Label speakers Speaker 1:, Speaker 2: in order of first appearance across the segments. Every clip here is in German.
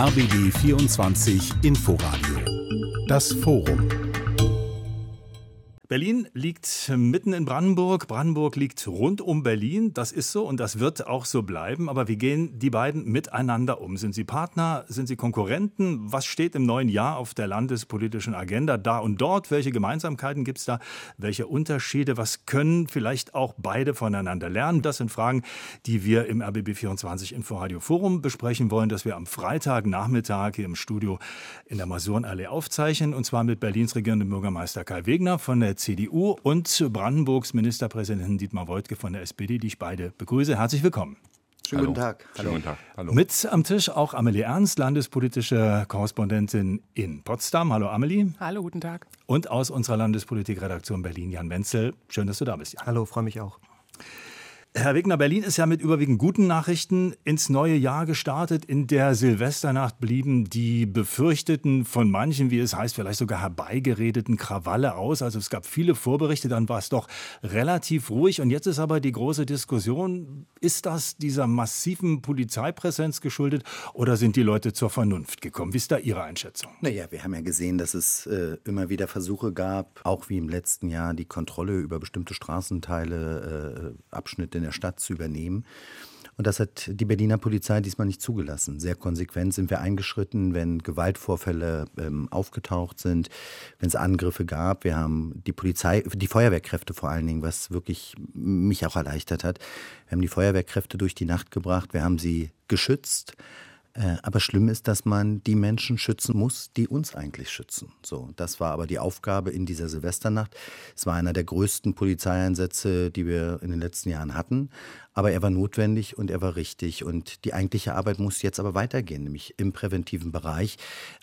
Speaker 1: RBB 24 Inforadio. Das Forum.
Speaker 2: Berlin liegt mitten in Brandenburg, Brandenburg liegt rund um Berlin, das ist so und das wird auch so bleiben. Aber wie gehen die beiden miteinander um? Sind sie Partner, sind sie Konkurrenten? Was steht im neuen Jahr auf der landespolitischen Agenda da und dort? Welche Gemeinsamkeiten gibt es da? Welche Unterschiede? Was können vielleicht auch beide voneinander lernen? Das sind Fragen, die wir im RBB24 Inforadio Forum besprechen wollen, das wir am Freitagnachmittag hier im Studio in der Masurenallee aufzeichnen und zwar mit Berlins regierendem Bürgermeister Kai Wegner von der CDU und Brandenburgs Ministerpräsidenten Dietmar Woidke von der SPD, die ich beide begrüße. Herzlich willkommen.
Speaker 3: Schönen guten Tag.
Speaker 2: Hallo. Schönen guten Tag. Hallo. Mit am Tisch auch Amelie Ernst, landespolitische Korrespondentin in Potsdam. Hallo Amelie.
Speaker 4: Hallo, guten Tag.
Speaker 2: Und aus unserer Landespolitikredaktion Berlin Jan Wenzel. Schön, dass du da bist.
Speaker 3: Jan. Hallo, freue mich auch.
Speaker 2: Herr Wegner, Berlin ist ja mit überwiegend guten Nachrichten ins neue Jahr gestartet. In der Silvesternacht blieben die befürchteten, von manchen, wie es heißt, vielleicht sogar herbeigeredeten Krawalle aus. Also es gab viele Vorberichte, dann war es doch relativ ruhig. Und jetzt ist aber die große Diskussion, ist das dieser massiven Polizeipräsenz geschuldet oder sind die Leute zur Vernunft gekommen? Wie ist da Ihre Einschätzung?
Speaker 3: Naja, wir haben ja gesehen, dass es äh, immer wieder Versuche gab, auch wie im letzten Jahr, die Kontrolle über bestimmte Straßenteile, äh, Abschnitte in der Stadt zu übernehmen. Und das hat die Berliner Polizei diesmal nicht zugelassen. Sehr konsequent sind wir eingeschritten, wenn Gewaltvorfälle ähm, aufgetaucht sind, wenn es Angriffe gab. Wir haben die Polizei, die Feuerwehrkräfte vor allen Dingen, was wirklich mich auch erleichtert hat. Wir haben die Feuerwehrkräfte durch die Nacht gebracht, wir haben sie geschützt. Äh, aber schlimm ist, dass man die Menschen schützen muss, die uns eigentlich schützen. So, das war aber die Aufgabe in dieser Silvesternacht. Es war einer der größten Polizeieinsätze, die wir in den letzten Jahren hatten. Aber er war notwendig und er war richtig. Und die eigentliche Arbeit muss jetzt aber weitergehen, nämlich im präventiven Bereich.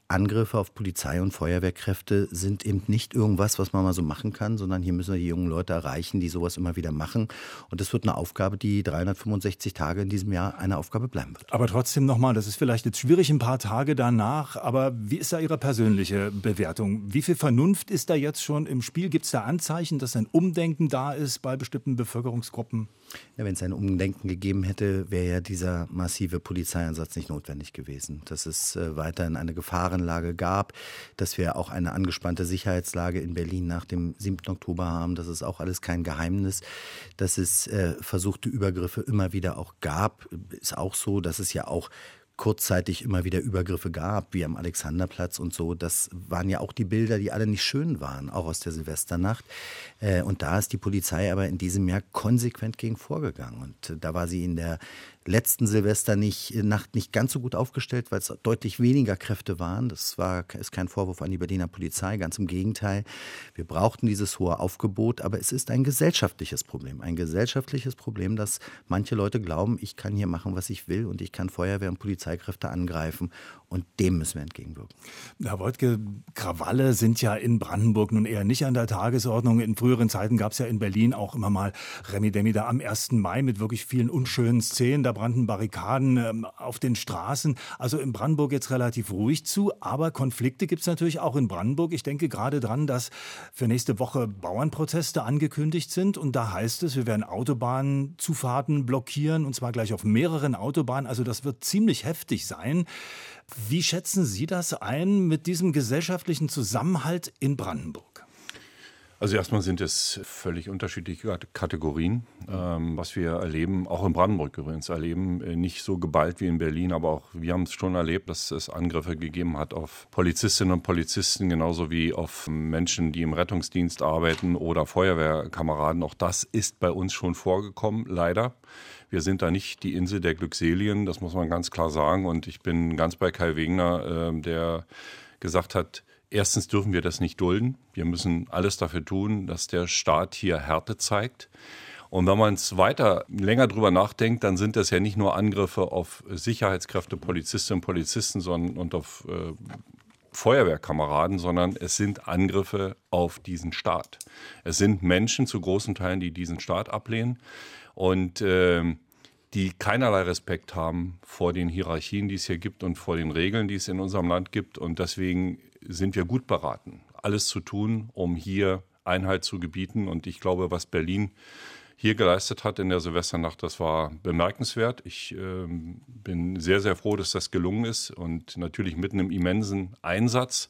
Speaker 3: Angriffe auf Polizei und Feuerwehrkräfte sind eben nicht irgendwas, was man mal so machen kann, sondern hier müssen wir die jungen Leute erreichen, die sowas immer wieder machen. Und das wird eine Aufgabe, die 365 Tage in diesem Jahr eine Aufgabe bleiben wird.
Speaker 2: Aber trotzdem nochmal, das ist vielleicht jetzt schwierig ein paar Tage danach, aber wie ist da Ihre persönliche Bewertung? Wie viel Vernunft ist da jetzt schon im Spiel? Gibt es da Anzeichen, dass ein Umdenken da ist bei bestimmten Bevölkerungsgruppen?
Speaker 3: Ja, Wenn es ein Umdenken gegeben hätte, wäre ja dieser massive Polizeieinsatz nicht notwendig gewesen. Dass es äh, weiterhin eine Gefahrenlage gab, dass wir auch eine angespannte Sicherheitslage in Berlin nach dem 7. Oktober haben, das ist auch alles kein Geheimnis. Dass es äh, versuchte Übergriffe immer wieder auch gab, ist auch so, dass es ja auch kurzzeitig immer wieder Übergriffe gab, wie am Alexanderplatz und so. Das waren ja auch die Bilder, die alle nicht schön waren, auch aus der Silvesternacht. Äh, und da ist die Polizei aber in diesem Jahr konsequent gegen vorgegangen. Und äh, da war sie in der letzten Silvester nicht, äh, Nacht nicht ganz so gut aufgestellt, weil es deutlich weniger Kräfte waren. Das war, ist kein Vorwurf an die Berliner Polizei, ganz im Gegenteil. Wir brauchten dieses hohe Aufgebot, aber es ist ein gesellschaftliches Problem. Ein gesellschaftliches Problem, dass manche Leute glauben, ich kann hier machen, was ich will und ich kann Feuerwehr und Polizeikräfte angreifen und dem müssen wir entgegenwirken.
Speaker 2: Herr Wojtke, Krawalle sind ja in Brandenburg nun eher nicht an der Tagesordnung. In früheren Zeiten gab es ja in Berlin auch immer mal Remi Demi da am 1. Mai mit wirklich vielen unschönen Szenen. Da brannten Barrikaden ähm, auf den Straßen. Also in Brandenburg jetzt relativ ruhig zu. Aber Konflikte gibt es natürlich auch in Brandenburg. Ich denke gerade dran, dass für nächste Woche Bauernproteste angekündigt sind. Und da heißt es, wir werden Autobahnzufahrten blockieren. Und zwar gleich auf mehreren Autobahnen. Also das wird ziemlich heftig sein. Wie schätzen Sie das ein mit diesem gesellschaftlichen Zusammenhalt in Brandenburg?
Speaker 5: Also erstmal sind es völlig unterschiedliche Kategorien, ähm, was wir erleben, auch in Brandenburg übrigens erleben, äh, nicht so geballt wie in Berlin, aber auch wir haben es schon erlebt, dass es Angriffe gegeben hat auf Polizistinnen und Polizisten, genauso wie auf Menschen, die im Rettungsdienst arbeiten oder Feuerwehrkameraden. Auch das ist bei uns schon vorgekommen, leider. Wir sind da nicht die Insel der Glückselien, das muss man ganz klar sagen. Und ich bin ganz bei Kai Wegner, äh, der gesagt hat, erstens dürfen wir das nicht dulden. Wir müssen alles dafür tun, dass der Staat hier Härte zeigt. Und wenn man es weiter länger drüber nachdenkt, dann sind das ja nicht nur Angriffe auf Sicherheitskräfte, Polizistinnen und Polizisten sondern, und auf äh, Feuerwehrkameraden, sondern es sind Angriffe auf diesen Staat. Es sind Menschen zu großen Teilen, die diesen Staat ablehnen und äh, die keinerlei Respekt haben vor den Hierarchien, die es hier gibt und vor den Regeln, die es in unserem Land gibt. Und deswegen sind wir gut beraten, alles zu tun, um hier Einheit zu gebieten. Und ich glaube, was Berlin hier geleistet hat in der Silvesternacht, das war bemerkenswert. Ich äh, bin sehr, sehr froh, dass das gelungen ist und natürlich mit einem immensen Einsatz.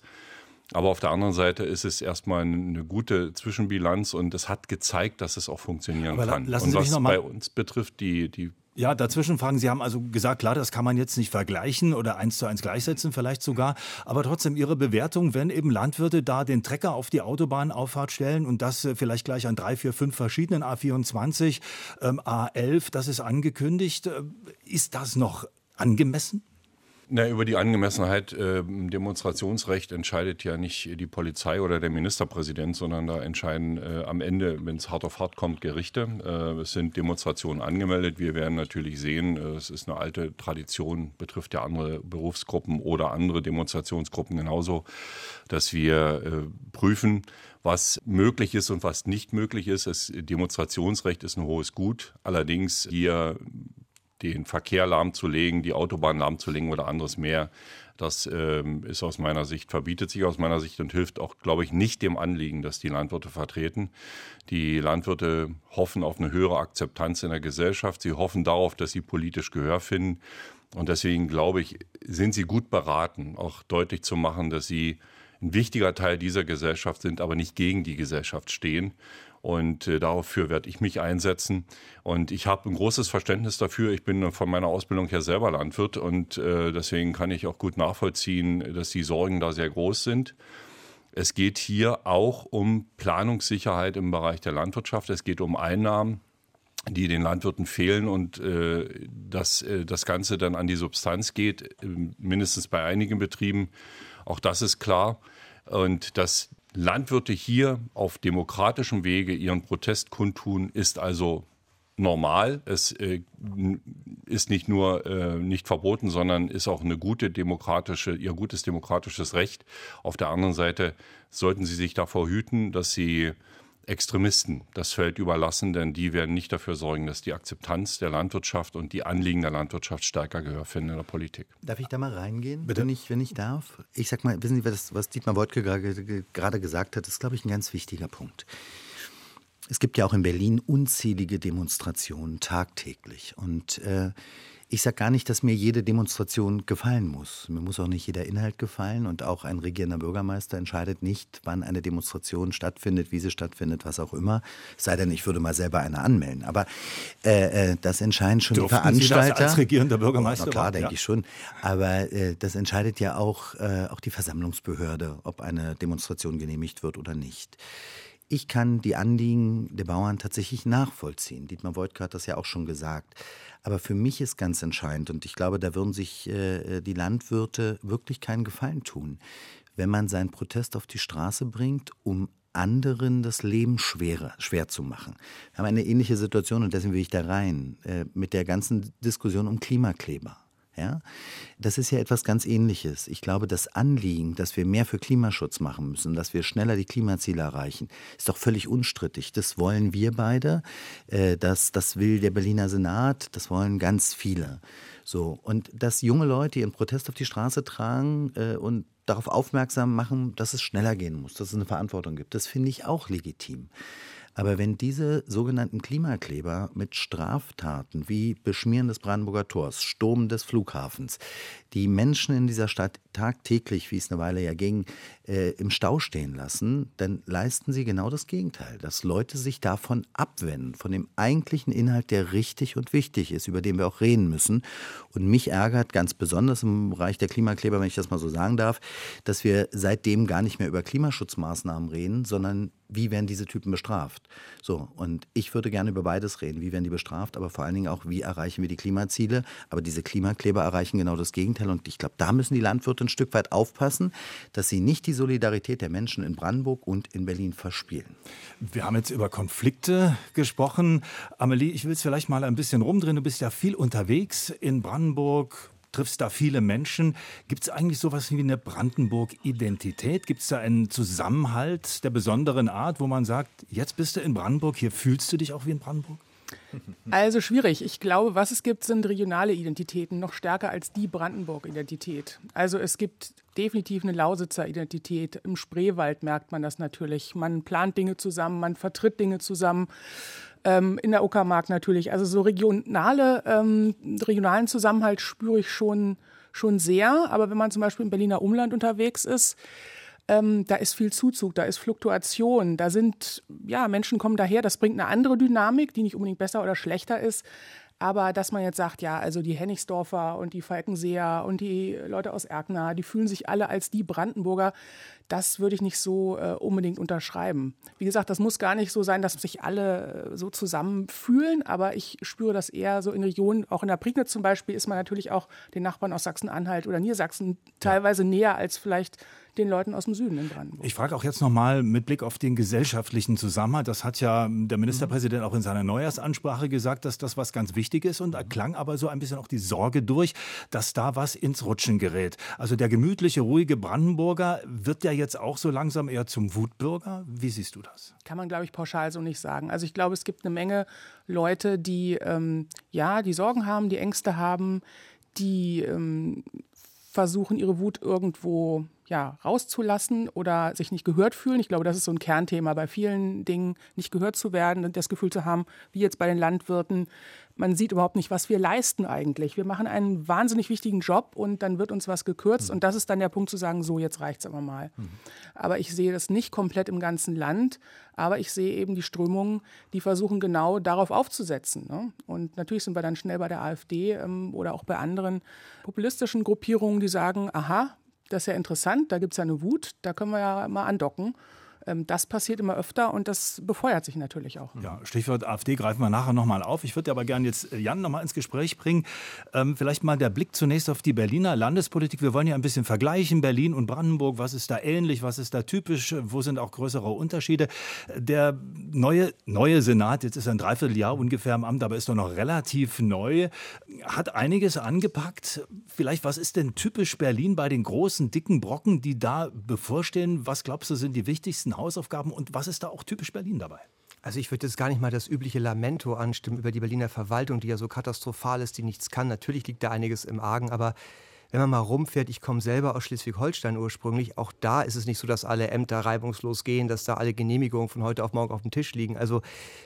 Speaker 5: Aber auf der anderen Seite ist es erstmal eine gute Zwischenbilanz und es hat gezeigt, dass es auch funktionieren
Speaker 2: Aber
Speaker 5: kann. und was bei uns betrifft, die, die
Speaker 2: ja, dazwischen fragen Sie haben also gesagt, klar, das kann man jetzt nicht vergleichen oder eins zu eins gleichsetzen vielleicht sogar, aber trotzdem Ihre Bewertung, wenn eben Landwirte da den Trecker auf die Autobahnauffahrt stellen und das äh, vielleicht gleich an drei, vier, fünf verschiedenen A24, ähm, A11, das ist angekündigt, äh, ist das noch angemessen?
Speaker 5: Na, über die Angemessenheit äh, Demonstrationsrecht entscheidet ja nicht die Polizei oder der Ministerpräsident, sondern da entscheiden äh, am Ende, wenn es hart auf hart kommt, Gerichte. Äh, es sind Demonstrationen angemeldet. Wir werden natürlich sehen, äh, es ist eine alte Tradition, betrifft ja andere Berufsgruppen oder andere Demonstrationsgruppen genauso, dass wir äh, prüfen, was möglich ist und was nicht möglich ist. Das Demonstrationsrecht ist ein hohes Gut. Allerdings hier den Verkehr lahmzulegen, die Autobahn lahmzulegen oder anderes mehr. Das ähm, ist aus meiner Sicht, verbietet sich aus meiner Sicht und hilft auch, glaube ich, nicht dem Anliegen, das die Landwirte vertreten. Die Landwirte hoffen auf eine höhere Akzeptanz in der Gesellschaft. Sie hoffen darauf, dass sie politisch Gehör finden. Und deswegen, glaube ich, sind sie gut beraten, auch deutlich zu machen, dass sie ein wichtiger Teil dieser Gesellschaft sind, aber nicht gegen die Gesellschaft stehen. Und äh, dafür werde ich mich einsetzen. Und ich habe ein großes Verständnis dafür. Ich bin von meiner Ausbildung her selber Landwirt und äh, deswegen kann ich auch gut nachvollziehen, dass die Sorgen da sehr groß sind. Es geht hier auch um Planungssicherheit im Bereich der Landwirtschaft. Es geht um Einnahmen die den Landwirten fehlen und äh, dass äh, das Ganze dann an die Substanz geht, äh, mindestens bei einigen Betrieben. Auch das ist klar. Und dass Landwirte hier auf demokratischem Wege ihren Protest kundtun, ist also normal. Es äh, ist nicht nur äh, nicht verboten, sondern ist auch eine gute demokratische, ihr gutes demokratisches Recht. Auf der anderen Seite sollten sie sich davor hüten, dass sie Extremisten das Feld überlassen, denn die werden nicht dafür sorgen, dass die Akzeptanz der Landwirtschaft und die Anliegen der Landwirtschaft stärker Gehör finden in der Politik.
Speaker 3: Darf ich da mal reingehen,
Speaker 2: Bitte?
Speaker 3: Wenn, ich, wenn ich darf? Ich sag mal, wissen Sie, was, was Dietmar Woidke gerade gesagt hat, ist, glaube ich, ein ganz wichtiger Punkt. Es gibt ja auch in Berlin unzählige Demonstrationen tagtäglich. Und äh, ich sage gar nicht, dass mir jede Demonstration gefallen muss. Mir muss auch nicht jeder Inhalt gefallen und auch ein regierender Bürgermeister entscheidet nicht, wann eine Demonstration stattfindet, wie sie stattfindet, was auch immer. Es sei denn, ich würde mal selber eine anmelden. Aber äh, äh das entscheiden schon
Speaker 2: Durften
Speaker 3: die Veranstalter.
Speaker 2: Sie das als regierender Bürgermeister?
Speaker 3: Oh, na klar, denke
Speaker 2: ja.
Speaker 3: ich schon. Aber äh, das entscheidet ja auch, äh, auch die Versammlungsbehörde, ob eine Demonstration genehmigt wird oder nicht. Ich kann die Anliegen der Bauern tatsächlich nachvollziehen. Dietmar Woidke hat das ja auch schon gesagt. Aber für mich ist ganz entscheidend, und ich glaube, da würden sich äh, die Landwirte wirklich keinen Gefallen tun, wenn man seinen Protest auf die Straße bringt, um anderen das Leben schwerer, schwer zu machen. Wir haben eine ähnliche Situation, und deswegen will ich da rein, äh, mit der ganzen Diskussion um Klimakleber. Ja? Das ist ja etwas ganz Ähnliches. Ich glaube, das Anliegen, dass wir mehr für Klimaschutz machen müssen, dass wir schneller die Klimaziele erreichen, ist doch völlig unstrittig. Das wollen wir beide, äh, das, das will der Berliner Senat, das wollen ganz viele. So, und dass junge Leute ihren Protest auf die Straße tragen äh, und darauf aufmerksam machen, dass es schneller gehen muss, dass es eine Verantwortung gibt, das finde ich auch legitim. Aber wenn diese sogenannten Klimakleber mit Straftaten wie Beschmieren des Brandenburger Tors, Sturm des Flughafens, die Menschen in dieser Stadt tagtäglich, wie es eine Weile ja ging, äh, im Stau stehen lassen, dann leisten sie genau das Gegenteil, dass Leute sich davon abwenden, von dem eigentlichen Inhalt, der richtig und wichtig ist, über den wir auch reden müssen. Und mich ärgert ganz besonders im Bereich der Klimakleber, wenn ich das mal so sagen darf, dass wir seitdem gar nicht mehr über Klimaschutzmaßnahmen reden, sondern wie werden diese Typen bestraft? So, und ich würde gerne über beides reden. Wie werden die bestraft, aber vor allen Dingen auch, wie erreichen wir die Klimaziele? Aber diese Klimakleber erreichen genau das Gegenteil. Und ich glaube, da müssen die Landwirte ein Stück weit aufpassen, dass sie nicht die Solidarität der Menschen in Brandenburg und in Berlin verspielen.
Speaker 2: Wir haben jetzt über Konflikte gesprochen. Amelie, ich will es vielleicht mal ein bisschen rumdrehen. Du bist ja viel unterwegs in Brandenburg, triffst da viele Menschen. Gibt es eigentlich sowas wie eine Brandenburg-Identität? Gibt es da einen Zusammenhalt der besonderen Art, wo man sagt, jetzt bist du in Brandenburg, hier fühlst du dich auch wie in Brandenburg?
Speaker 4: Also schwierig. Ich glaube, was es gibt, sind regionale Identitäten, noch stärker als die Brandenburg-Identität. Also es gibt definitiv eine Lausitzer Identität. Im Spreewald merkt man das natürlich. Man plant Dinge zusammen, man vertritt Dinge zusammen. Ähm, in der Uckermark natürlich. Also so regionale, ähm, regionalen Zusammenhalt spüre ich schon, schon sehr. Aber wenn man zum Beispiel im Berliner Umland unterwegs ist, ähm, da ist viel Zuzug, da ist Fluktuation, da sind, ja, Menschen kommen daher, das bringt eine andere Dynamik, die nicht unbedingt besser oder schlechter ist. Aber dass man jetzt sagt, ja, also die Hennigsdorfer und die Falkenseer und die Leute aus Erkner, die fühlen sich alle als die Brandenburger, das würde ich nicht so äh, unbedingt unterschreiben. Wie gesagt, das muss gar nicht so sein, dass sich alle äh, so zusammenfühlen, aber ich spüre das eher so in Regionen, auch in der Prignitz zum Beispiel, ist man natürlich auch den Nachbarn aus Sachsen-Anhalt oder Niedersachsen teilweise ja. näher als vielleicht den Leuten aus dem Süden in Brandenburg.
Speaker 2: Ich frage auch jetzt nochmal mit Blick auf den gesellschaftlichen Zusammenhang. Das hat ja der Ministerpräsident auch in seiner Neujahrsansprache gesagt, dass das was ganz wichtig ist. Und da klang aber so ein bisschen auch die Sorge durch, dass da was ins Rutschen gerät. Also der gemütliche, ruhige Brandenburger wird ja jetzt auch so langsam eher zum Wutbürger. Wie siehst du das?
Speaker 4: Kann man, glaube ich, pauschal so nicht sagen. Also ich glaube, es gibt eine Menge Leute, die ähm, ja, die Sorgen haben, die Ängste haben, die ähm, versuchen, ihre Wut irgendwo ja, rauszulassen oder sich nicht gehört fühlen. Ich glaube, das ist so ein Kernthema bei vielen Dingen, nicht gehört zu werden und das Gefühl zu haben, wie jetzt bei den Landwirten, man sieht überhaupt nicht, was wir leisten eigentlich. Wir machen einen wahnsinnig wichtigen Job und dann wird uns was gekürzt. Mhm. Und das ist dann der Punkt zu sagen, so, jetzt reicht es aber mal. Mhm. Aber ich sehe das nicht komplett im ganzen Land. Aber ich sehe eben die Strömungen, die versuchen genau darauf aufzusetzen. Ne? Und natürlich sind wir dann schnell bei der AfD ähm, oder auch bei anderen populistischen Gruppierungen, die sagen, aha, das ist ja interessant, da gibt es ja eine Wut, da können wir ja mal andocken. Ähm, das passiert immer öfter und das befeuert sich natürlich auch.
Speaker 2: Ja, Stichwort AfD greifen wir nachher nochmal auf. Ich würde aber gerne jetzt äh, Jan nochmal ins Gespräch bringen. Ähm, vielleicht mal der Blick zunächst auf die Berliner Landespolitik. Wir wollen ja ein bisschen vergleichen, Berlin und Brandenburg. Was ist da ähnlich, was ist da typisch, wo sind auch größere Unterschiede? Der neue, neue Senat, jetzt ist ein Dreivierteljahr ungefähr im Amt, aber ist doch noch relativ neu, hat einiges angepackt. Vielleicht, was ist denn typisch Berlin bei den großen, dicken Brocken, die da bevorstehen? Was glaubst du, sind die wichtigsten Hausaufgaben und was ist da auch typisch Berlin dabei?
Speaker 6: Also ich würde jetzt gar nicht mal das übliche Lamento anstimmen über die Berliner Verwaltung, die ja so katastrophal ist, die nichts kann. Natürlich liegt da einiges im Argen, aber wenn man mal rumfährt, ich komme selber aus Schleswig-Holstein ursprünglich, auch da ist es nicht so, dass alle Ämter reibungslos gehen, dass da alle Genehmigungen von heute auf morgen auf dem Tisch liegen. Also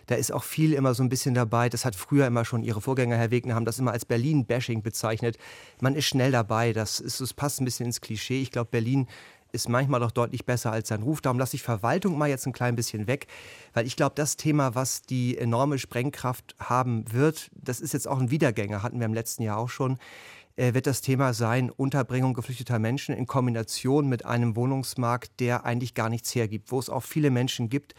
Speaker 6: da ist auch viel immer so ein bisschen dabei. Das hat früher immer schon Ihre Vorgänger, Herr Wegner, haben das immer als Berlin-Bashing bezeichnet. Man ist schnell dabei, das, ist, das passt ein bisschen ins Klischee. Ich glaube, Berlin ist manchmal doch deutlich besser als sein Ruf. Darum lasse ich Verwaltung mal jetzt ein klein bisschen weg, weil ich glaube, das Thema, was die enorme Sprengkraft haben wird, das ist jetzt auch ein Wiedergänger, hatten wir im letzten Jahr auch schon, äh, wird das Thema sein, Unterbringung geflüchteter Menschen in Kombination mit einem Wohnungsmarkt, der eigentlich gar nichts hergibt, wo es auch viele Menschen gibt,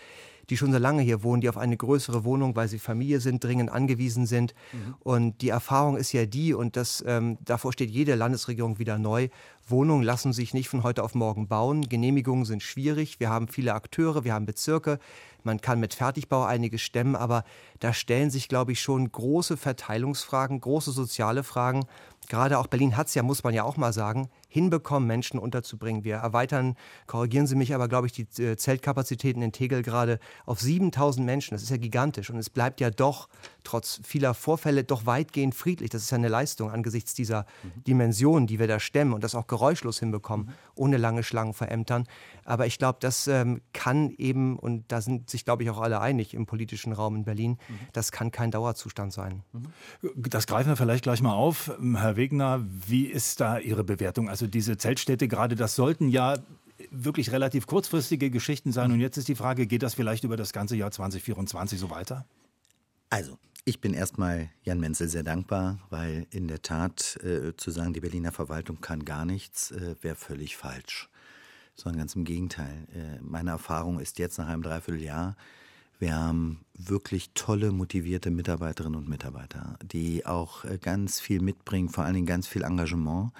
Speaker 6: die schon so lange hier wohnen, die auf eine größere Wohnung, weil sie Familie sind, dringend angewiesen sind. Mhm. Und die Erfahrung ist ja die, und das, ähm, davor steht jede Landesregierung wieder neu, Wohnungen lassen sich nicht von heute auf morgen bauen. Genehmigungen sind schwierig. Wir haben viele Akteure, wir haben Bezirke. Man kann mit Fertigbau einiges stemmen, aber da stellen sich, glaube ich, schon große Verteilungsfragen, große soziale Fragen. Gerade auch Berlin hat es ja, muss man ja auch mal sagen, hinbekommen, Menschen unterzubringen. Wir erweitern, korrigieren Sie mich, aber glaube ich, die äh, Zeltkapazitäten in Tegel gerade auf 7000 Menschen. Das ist ja gigantisch. Und es bleibt ja doch, trotz vieler Vorfälle, doch weitgehend friedlich. Das ist ja eine Leistung angesichts dieser mhm. Dimensionen, die wir da stemmen und das auch geräuschlos hinbekommen, mhm. ohne lange Schlangen verämtern. Aber ich glaube, das ähm, kann eben, und da sind sich, glaube ich, auch alle einig im politischen Raum in Berlin, mhm. das kann kein Dauerzustand sein.
Speaker 2: Mhm. Das greifen wir vielleicht gleich mal auf. Herr Wegner, wie ist da Ihre Bewertung? Also diese Zeltstädte gerade, das sollten ja wirklich relativ kurzfristige Geschichten sein. Und jetzt ist die Frage, geht das vielleicht über das ganze Jahr 2024 so weiter?
Speaker 3: Also, ich bin erstmal Jan Menzel sehr dankbar, weil in der Tat äh, zu sagen, die Berliner Verwaltung kann gar nichts, äh, wäre völlig falsch. Sondern ganz im Gegenteil. Äh, meine Erfahrung ist jetzt nach einem Dreivierteljahr, wir haben wirklich tolle, motivierte Mitarbeiterinnen und Mitarbeiter, die auch äh, ganz viel mitbringen, vor allen Dingen ganz viel Engagement.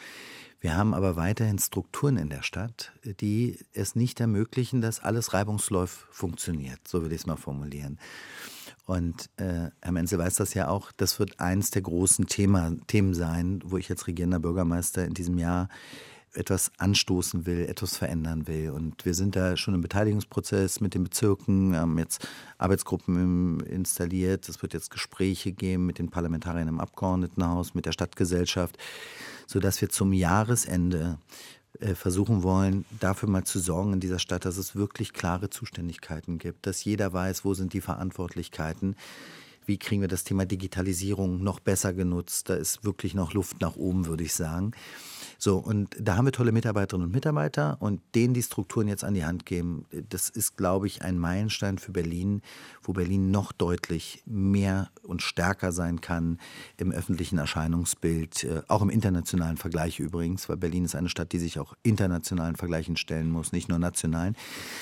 Speaker 3: Wir haben aber weiterhin Strukturen in der Stadt, die es nicht ermöglichen, dass alles reibungslos funktioniert. So will ich es mal formulieren. Und äh, Herr Menzel weiß das ja auch, das wird eins der großen Thema, Themen sein, wo ich als regierender Bürgermeister in diesem Jahr etwas anstoßen will, etwas verändern will. Und wir sind da schon im Beteiligungsprozess mit den Bezirken, haben jetzt Arbeitsgruppen installiert. Es wird jetzt Gespräche geben mit den Parlamentariern im Abgeordnetenhaus, mit der Stadtgesellschaft, sodass wir zum Jahresende äh, versuchen wollen, dafür mal zu sorgen in dieser Stadt, dass es wirklich klare Zuständigkeiten gibt, dass jeder weiß, wo sind die Verantwortlichkeiten wie kriegen wir das Thema Digitalisierung noch besser genutzt. Da ist wirklich noch Luft nach oben, würde ich sagen. So, und da haben wir tolle Mitarbeiterinnen und Mitarbeiter und denen die Strukturen jetzt an die Hand geben, das ist, glaube ich, ein Meilenstein für Berlin, wo Berlin noch deutlich mehr und stärker sein kann im öffentlichen Erscheinungsbild, äh, auch im internationalen Vergleich übrigens, weil Berlin ist eine Stadt, die sich auch internationalen Vergleichen stellen muss, nicht nur nationalen.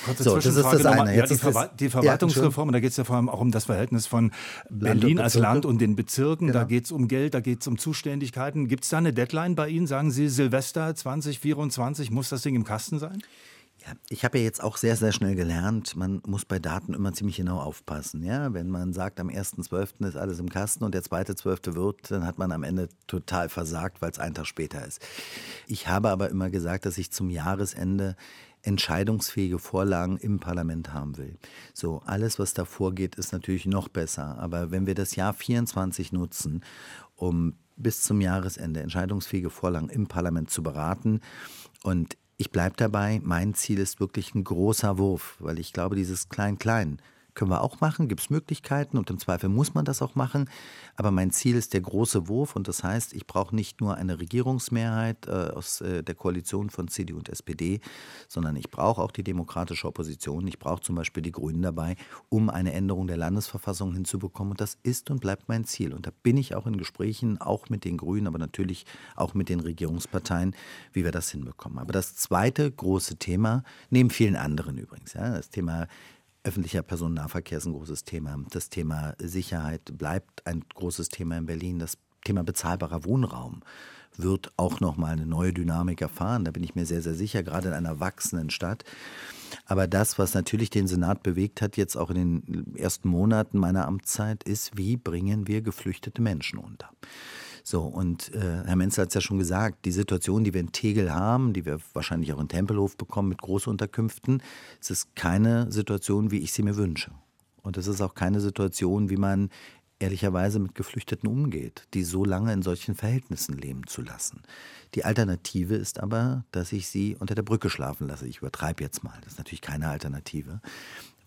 Speaker 2: Kurze so, das ist das eine. Ja, die, Verwa die, Verwaltungsreform, ja, da geht es ja vor allem auch um das Verhältnis von Berlin als Land und den Bezirken. Genau. Da geht es um Geld, da geht es um Zuständigkeiten. Gibt es da eine Deadline bei Ihnen? Sagen Sie, Silvester 2024 muss das Ding im Kasten sein?
Speaker 3: Ja, ich habe ja jetzt auch sehr, sehr schnell gelernt, man muss bei Daten immer ziemlich genau aufpassen. Ja? Wenn man sagt, am 1.12. ist alles im Kasten und der 2.12. wird, dann hat man am Ende total versagt, weil es einen Tag später ist. Ich habe aber immer gesagt, dass ich zum Jahresende entscheidungsfähige Vorlagen im Parlament haben will. So, alles, was davor geht, ist natürlich noch besser. Aber wenn wir das Jahr 24 nutzen, um bis zum Jahresende entscheidungsfähige Vorlagen im Parlament zu beraten. Und ich bleibe dabei, mein Ziel ist wirklich ein großer Wurf, weil ich glaube, dieses Klein-Klein können wir auch machen, gibt es Möglichkeiten und im Zweifel muss man das auch machen. Aber mein Ziel ist der große Wurf und das heißt, ich brauche nicht nur eine Regierungsmehrheit äh, aus äh, der Koalition von CDU und SPD, sondern ich brauche auch die demokratische Opposition. Ich brauche zum Beispiel die Grünen dabei, um eine Änderung der Landesverfassung hinzubekommen. Und das ist und bleibt mein Ziel. Und da bin ich auch in Gesprächen, auch mit den Grünen, aber natürlich auch mit den Regierungsparteien, wie wir das hinbekommen. Aber das zweite große Thema, neben vielen anderen übrigens, ja, das Thema Öffentlicher Personennahverkehr ist ein großes Thema. Das Thema Sicherheit bleibt ein großes Thema in Berlin. Das Thema bezahlbarer Wohnraum wird auch noch mal eine neue Dynamik erfahren. Da bin ich mir sehr, sehr sicher, gerade in einer wachsenden Stadt. Aber das, was natürlich den Senat bewegt hat, jetzt auch in den ersten Monaten meiner Amtszeit, ist, wie bringen wir geflüchtete Menschen unter? So, und äh, Herr Menzel hat es ja schon gesagt, die Situation, die wir in Tegel haben, die wir wahrscheinlich auch in Tempelhof bekommen mit Großunterkünften, es ist keine Situation, wie ich sie mir wünsche. Und es ist auch keine Situation, wie man ehrlicherweise mit Geflüchteten umgeht, die so lange in solchen Verhältnissen leben zu lassen. Die Alternative ist aber, dass ich sie unter der Brücke schlafen lasse. Ich übertreibe jetzt mal. Das ist natürlich keine Alternative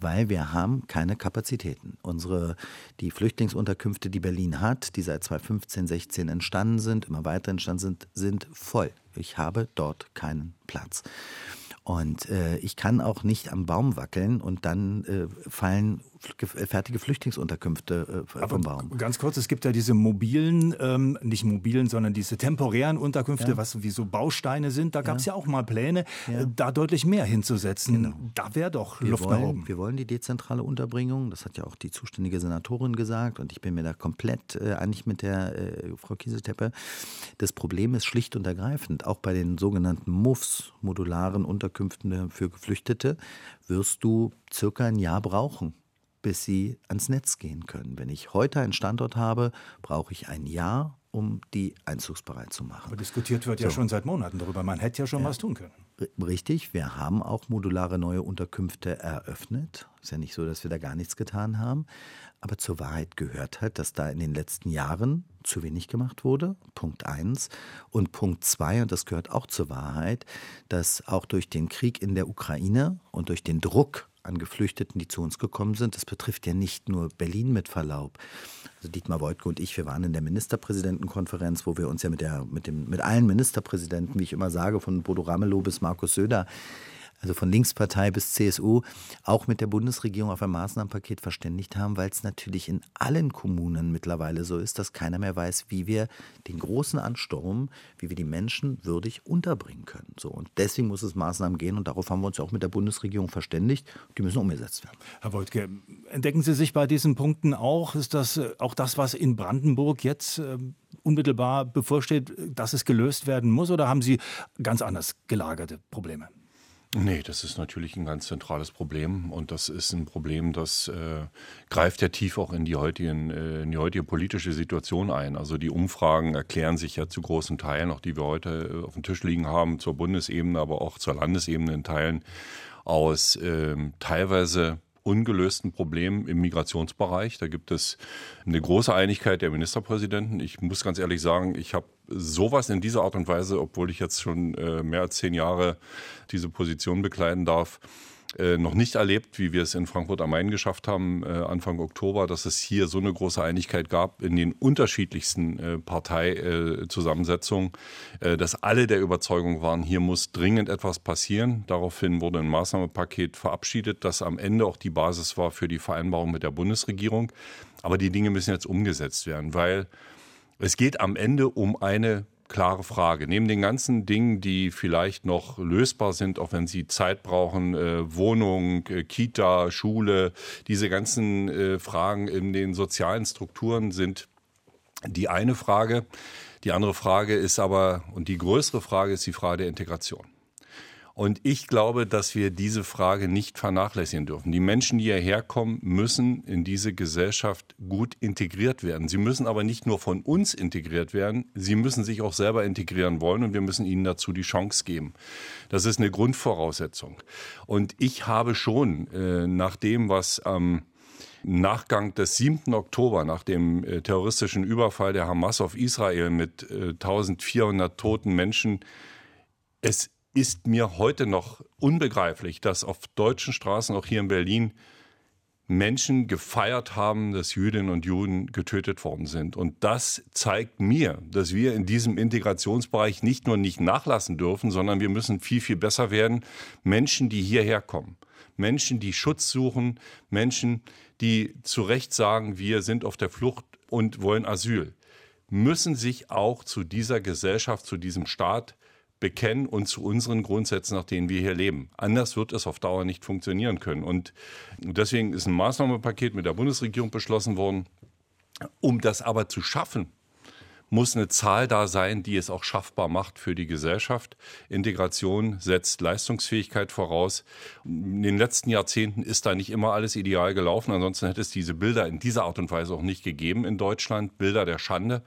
Speaker 3: weil wir haben keine Kapazitäten. Unsere, die Flüchtlingsunterkünfte, die Berlin hat, die seit 2015, 16 entstanden sind, immer weiter entstanden sind, sind voll. Ich habe dort keinen Platz. Und äh, ich kann auch nicht am Baum wackeln und dann äh, fallen fertige Flüchtlingsunterkünfte äh, vom Baum.
Speaker 2: Ganz kurz, es gibt ja diese mobilen, ähm, nicht mobilen, sondern diese temporären Unterkünfte, ja. was wie so Bausteine sind. Da gab es ja. ja. auch mal Pläne, ja. äh, da deutlich mehr hinzusetzen. Genau. Da wäre doch wir Luft
Speaker 3: wollen,
Speaker 2: nach oben.
Speaker 3: Wir wollen die dezentrale Unterbringung, das hat ja auch die zuständige Senatorin gesagt und ich bin mir da komplett äh, einig mit der äh, Frau Kieseteppe. Das Problem ist schlicht und ergreifend, auch bei den sogenannten MUFs, modularen Unterkünften für Geflüchtete, wirst du circa ein Jahr brauchen bis sie ans Netz gehen können. Wenn ich heute einen Standort habe, brauche ich ein Jahr, um die einzugsbereit zu machen.
Speaker 2: Aber diskutiert wird so. ja schon seit Monaten darüber. Man hätte ja schon ja. was tun können.
Speaker 3: Richtig, wir haben auch modulare neue Unterkünfte eröffnet. Ist ja nicht so, dass wir da gar nichts getan haben. Aber zur Wahrheit gehört halt, dass da in den letzten Jahren zu wenig gemacht wurde. Punkt eins. Und Punkt zwei, und das gehört auch zur Wahrheit, dass auch durch den Krieg in der Ukraine und durch den Druck an Geflüchteten, die zu uns gekommen sind. Das betrifft ja nicht nur Berlin mit Verlaub. Also Dietmar Woidke und ich, wir waren in der Ministerpräsidentenkonferenz, wo wir uns ja mit, der, mit, dem, mit allen Ministerpräsidenten, wie ich immer sage, von Bodo Ramelow bis Markus Söder, also von Linkspartei bis CSU, auch mit der Bundesregierung auf ein Maßnahmenpaket verständigt haben, weil es natürlich in allen Kommunen mittlerweile so ist, dass keiner mehr weiß, wie wir den großen Ansturm, wie wir die Menschen würdig unterbringen können. So, und deswegen muss es Maßnahmen gehen und darauf haben wir uns auch mit der Bundesregierung verständigt. Die müssen umgesetzt werden.
Speaker 2: Herr Woltke, entdecken Sie sich bei diesen Punkten auch? Ist das äh, auch das, was in Brandenburg jetzt äh, unmittelbar bevorsteht, dass es gelöst werden muss oder haben Sie ganz anders gelagerte Probleme?
Speaker 5: Nee, das ist natürlich ein ganz zentrales Problem und das ist ein Problem, das äh, greift ja tief auch in die, heutigen, äh, in die heutige politische Situation ein. Also die Umfragen erklären sich ja zu großen Teilen, auch die wir heute äh, auf dem Tisch liegen haben, zur Bundesebene, aber auch zur Landesebene in Teilen aus äh, teilweise ungelösten Problemen im Migrationsbereich. Da gibt es eine große Einigkeit der Ministerpräsidenten. Ich muss ganz ehrlich sagen, ich habe sowas in dieser Art und Weise, obwohl ich jetzt schon äh, mehr als zehn Jahre diese Position bekleiden darf, äh, noch nicht erlebt, wie wir es in Frankfurt am Main geschafft haben, äh, Anfang Oktober, dass es hier so eine große Einigkeit gab in den unterschiedlichsten äh, Parteizusammensetzungen, äh, dass alle der Überzeugung waren, hier muss dringend etwas passieren. Daraufhin wurde ein Maßnahmenpaket verabschiedet, das am Ende auch die Basis war für die Vereinbarung mit der Bundesregierung. Aber die Dinge müssen jetzt umgesetzt werden, weil es geht am Ende um eine klare Frage. Neben den ganzen Dingen, die vielleicht noch lösbar sind, auch wenn sie Zeit brauchen, äh, Wohnung, äh, Kita, Schule, diese ganzen äh, Fragen in den sozialen Strukturen sind die eine Frage. Die andere Frage ist aber, und die größere Frage ist die Frage der Integration. Und ich glaube, dass wir diese Frage nicht vernachlässigen dürfen. Die Menschen, die hierher kommen, müssen in diese Gesellschaft gut integriert werden. Sie müssen aber nicht nur von uns integriert werden, sie müssen sich auch selber integrieren wollen und wir müssen ihnen dazu die Chance geben. Das ist eine Grundvoraussetzung. Und ich habe schon äh, nach dem, was am Nachgang des 7. Oktober, nach dem äh, terroristischen Überfall der Hamas auf Israel mit äh, 1400 toten Menschen, es ist mir heute noch unbegreiflich, dass auf deutschen Straßen, auch hier in Berlin, Menschen gefeiert haben, dass Jüdinnen und Juden getötet worden sind. Und das zeigt mir, dass wir in diesem Integrationsbereich nicht nur nicht nachlassen dürfen, sondern wir müssen viel, viel besser werden. Menschen, die hierher kommen, Menschen, die Schutz suchen, Menschen, die zu Recht sagen, wir sind auf der Flucht und wollen Asyl, müssen sich auch zu dieser Gesellschaft, zu diesem Staat bekennen und zu unseren Grundsätzen, nach denen wir hier leben. Anders wird es auf Dauer nicht funktionieren können. Und deswegen ist ein Maßnahmenpaket mit der Bundesregierung beschlossen worden. Um das aber zu schaffen, muss eine Zahl da sein, die es auch schaffbar macht für die Gesellschaft. Integration setzt Leistungsfähigkeit voraus. In den letzten Jahrzehnten ist da nicht immer alles ideal gelaufen. Ansonsten hätte es diese Bilder in dieser Art und Weise auch nicht gegeben in Deutschland. Bilder der Schande.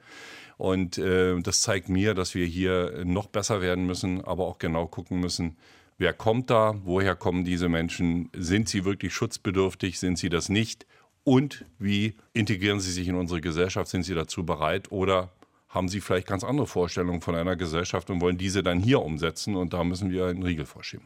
Speaker 5: Und äh, das zeigt mir, dass wir hier noch besser werden müssen, aber auch genau gucken müssen, wer kommt da, woher kommen diese Menschen, sind sie wirklich schutzbedürftig, sind sie das nicht? Und wie integrieren sie sich in unsere Gesellschaft, sind sie dazu bereit oder haben sie vielleicht ganz andere Vorstellungen von einer Gesellschaft und wollen diese dann hier umsetzen und da müssen wir einen Riegel vorschieben.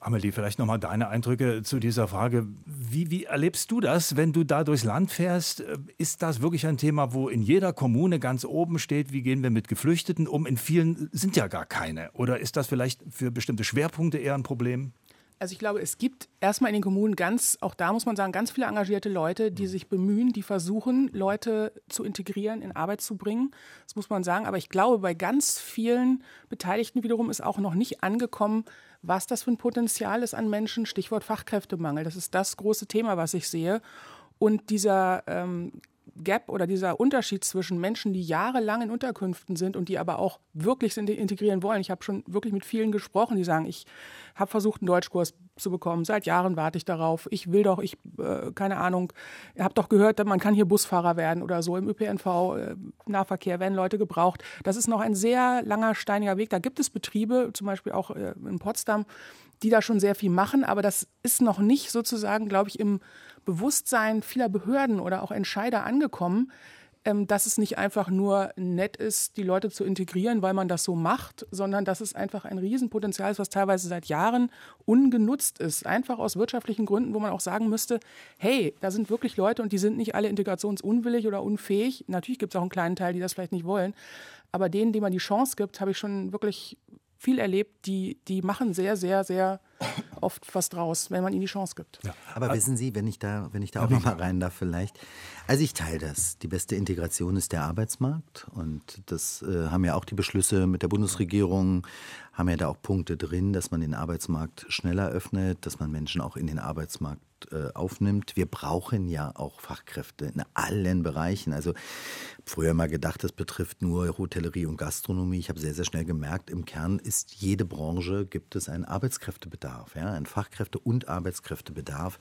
Speaker 2: Amelie, vielleicht nochmal deine Eindrücke zu dieser Frage. Wie, wie erlebst du das, wenn du da durchs Land fährst? Ist das wirklich ein Thema, wo in jeder Kommune ganz oben steht, wie gehen wir mit Geflüchteten um? In vielen sind ja gar keine. Oder ist das vielleicht für bestimmte Schwerpunkte eher ein Problem?
Speaker 4: Also ich glaube, es gibt erstmal in den Kommunen ganz, auch da muss man sagen, ganz viele engagierte Leute, die sich bemühen, die versuchen, Leute zu integrieren, in Arbeit zu bringen. Das muss man sagen. Aber ich glaube, bei ganz vielen Beteiligten wiederum ist auch noch nicht angekommen, was das für ein Potenzial ist an Menschen. Stichwort Fachkräftemangel. Das ist das große Thema, was ich sehe. Und dieser ähm, Gap oder dieser Unterschied zwischen Menschen, die jahrelang in Unterkünften sind und die aber auch wirklich integrieren wollen. Ich habe schon wirklich mit vielen gesprochen, die sagen, ich habe versucht, einen Deutschkurs zu bekommen. Seit Jahren warte ich darauf. Ich will doch, ich, äh, keine Ahnung, habt doch gehört, man kann hier Busfahrer werden oder so. Im ÖPNV, äh, Nahverkehr werden Leute gebraucht. Das ist noch ein sehr langer, steiniger Weg. Da gibt es Betriebe, zum Beispiel auch äh, in Potsdam, die da schon sehr viel machen, aber das ist noch nicht sozusagen, glaube ich, im Bewusstsein vieler Behörden oder auch Entscheider angekommen, ähm, dass es nicht einfach nur nett ist, die Leute zu integrieren, weil man das so macht, sondern dass es einfach ein Riesenpotenzial ist, was teilweise seit Jahren ungenutzt ist. Einfach aus wirtschaftlichen Gründen, wo man auch sagen müsste, hey, da sind wirklich Leute und die sind nicht alle integrationsunwillig oder unfähig. Natürlich gibt es auch einen kleinen Teil, die das vielleicht nicht wollen. Aber denen, denen man die Chance gibt, habe ich schon wirklich viel erlebt, die, die machen sehr, sehr, sehr oft was draus, wenn man ihnen die Chance gibt.
Speaker 3: Ja. Aber wissen Sie, wenn ich da, wenn ich da auch noch mal rein darf vielleicht. Also ich teile das. Die beste Integration ist der Arbeitsmarkt und das äh, haben ja auch die Beschlüsse mit der Bundesregierung, haben ja da auch Punkte drin, dass man den Arbeitsmarkt schneller öffnet, dass man Menschen auch in den Arbeitsmarkt äh, aufnimmt. Wir brauchen ja auch Fachkräfte in allen Bereichen. Also früher mal gedacht, das betrifft nur Hotellerie und Gastronomie. Ich habe sehr, sehr schnell gemerkt, im Kern ist jede Branche, gibt es einen Arbeitskräftebedarf, ja, einen Fachkräfte- und Arbeitskräftebedarf.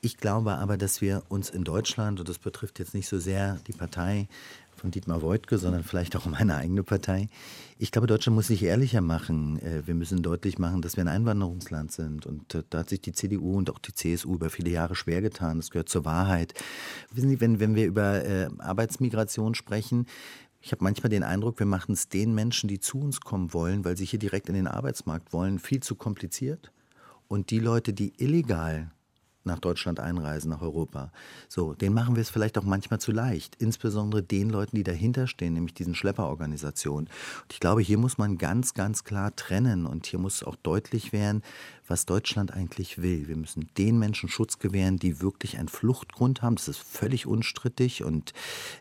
Speaker 3: Ich glaube aber, dass wir uns in Deutschland, und das betrifft jetzt nicht so sehr die Partei, von Dietmar Woidke, sondern vielleicht auch meine eigene Partei. Ich glaube, Deutschland muss sich ehrlicher machen. Äh, wir müssen deutlich machen, dass wir ein Einwanderungsland sind. Und äh, da hat sich die CDU und auch die CSU über viele Jahre schwer getan. Das gehört zur Wahrheit. Wissen Sie, wenn, wenn wir über äh, Arbeitsmigration sprechen, ich habe manchmal den Eindruck, wir machen es den Menschen, die zu uns kommen wollen, weil sie hier direkt in den Arbeitsmarkt wollen, viel zu kompliziert. Und die Leute, die illegal nach Deutschland einreisen, nach Europa. So, den machen wir es vielleicht auch manchmal zu leicht. Insbesondere den Leuten, die dahinter stehen, nämlich diesen Schlepperorganisationen. Und ich glaube, hier muss man ganz, ganz klar trennen und hier muss auch deutlich werden, was Deutschland eigentlich will. Wir müssen den Menschen Schutz gewähren, die wirklich einen Fluchtgrund haben. Das ist völlig unstrittig und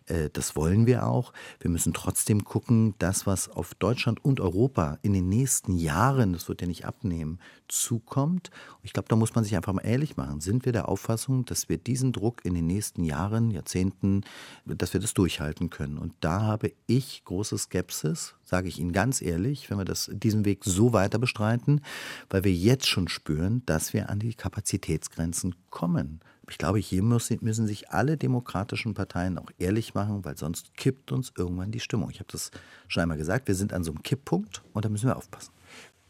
Speaker 3: äh, das wollen wir auch. Wir müssen trotzdem gucken, das, was auf Deutschland und Europa in den nächsten Jahren, das wird ja nicht abnehmen, zukommt. ich glaube, da muss man sich einfach mal ehrlich machen. Sind wir der Auffassung, dass wir diesen Druck in den nächsten Jahren, Jahrzehnten, dass wir das durchhalten können? Und da habe ich große Skepsis, sage ich Ihnen ganz ehrlich, wenn wir das, diesen Weg so weiter bestreiten, weil wir jetzt schon spüren, dass wir an die Kapazitätsgrenzen kommen. Ich glaube, hier müssen, sich alle demokratischen Parteien auch ehrlich machen, weil sonst kippt uns irgendwann die Stimmung. Ich habe das schon einmal gesagt, wir sind an so einem Kipppunkt und da müssen wir aufpassen.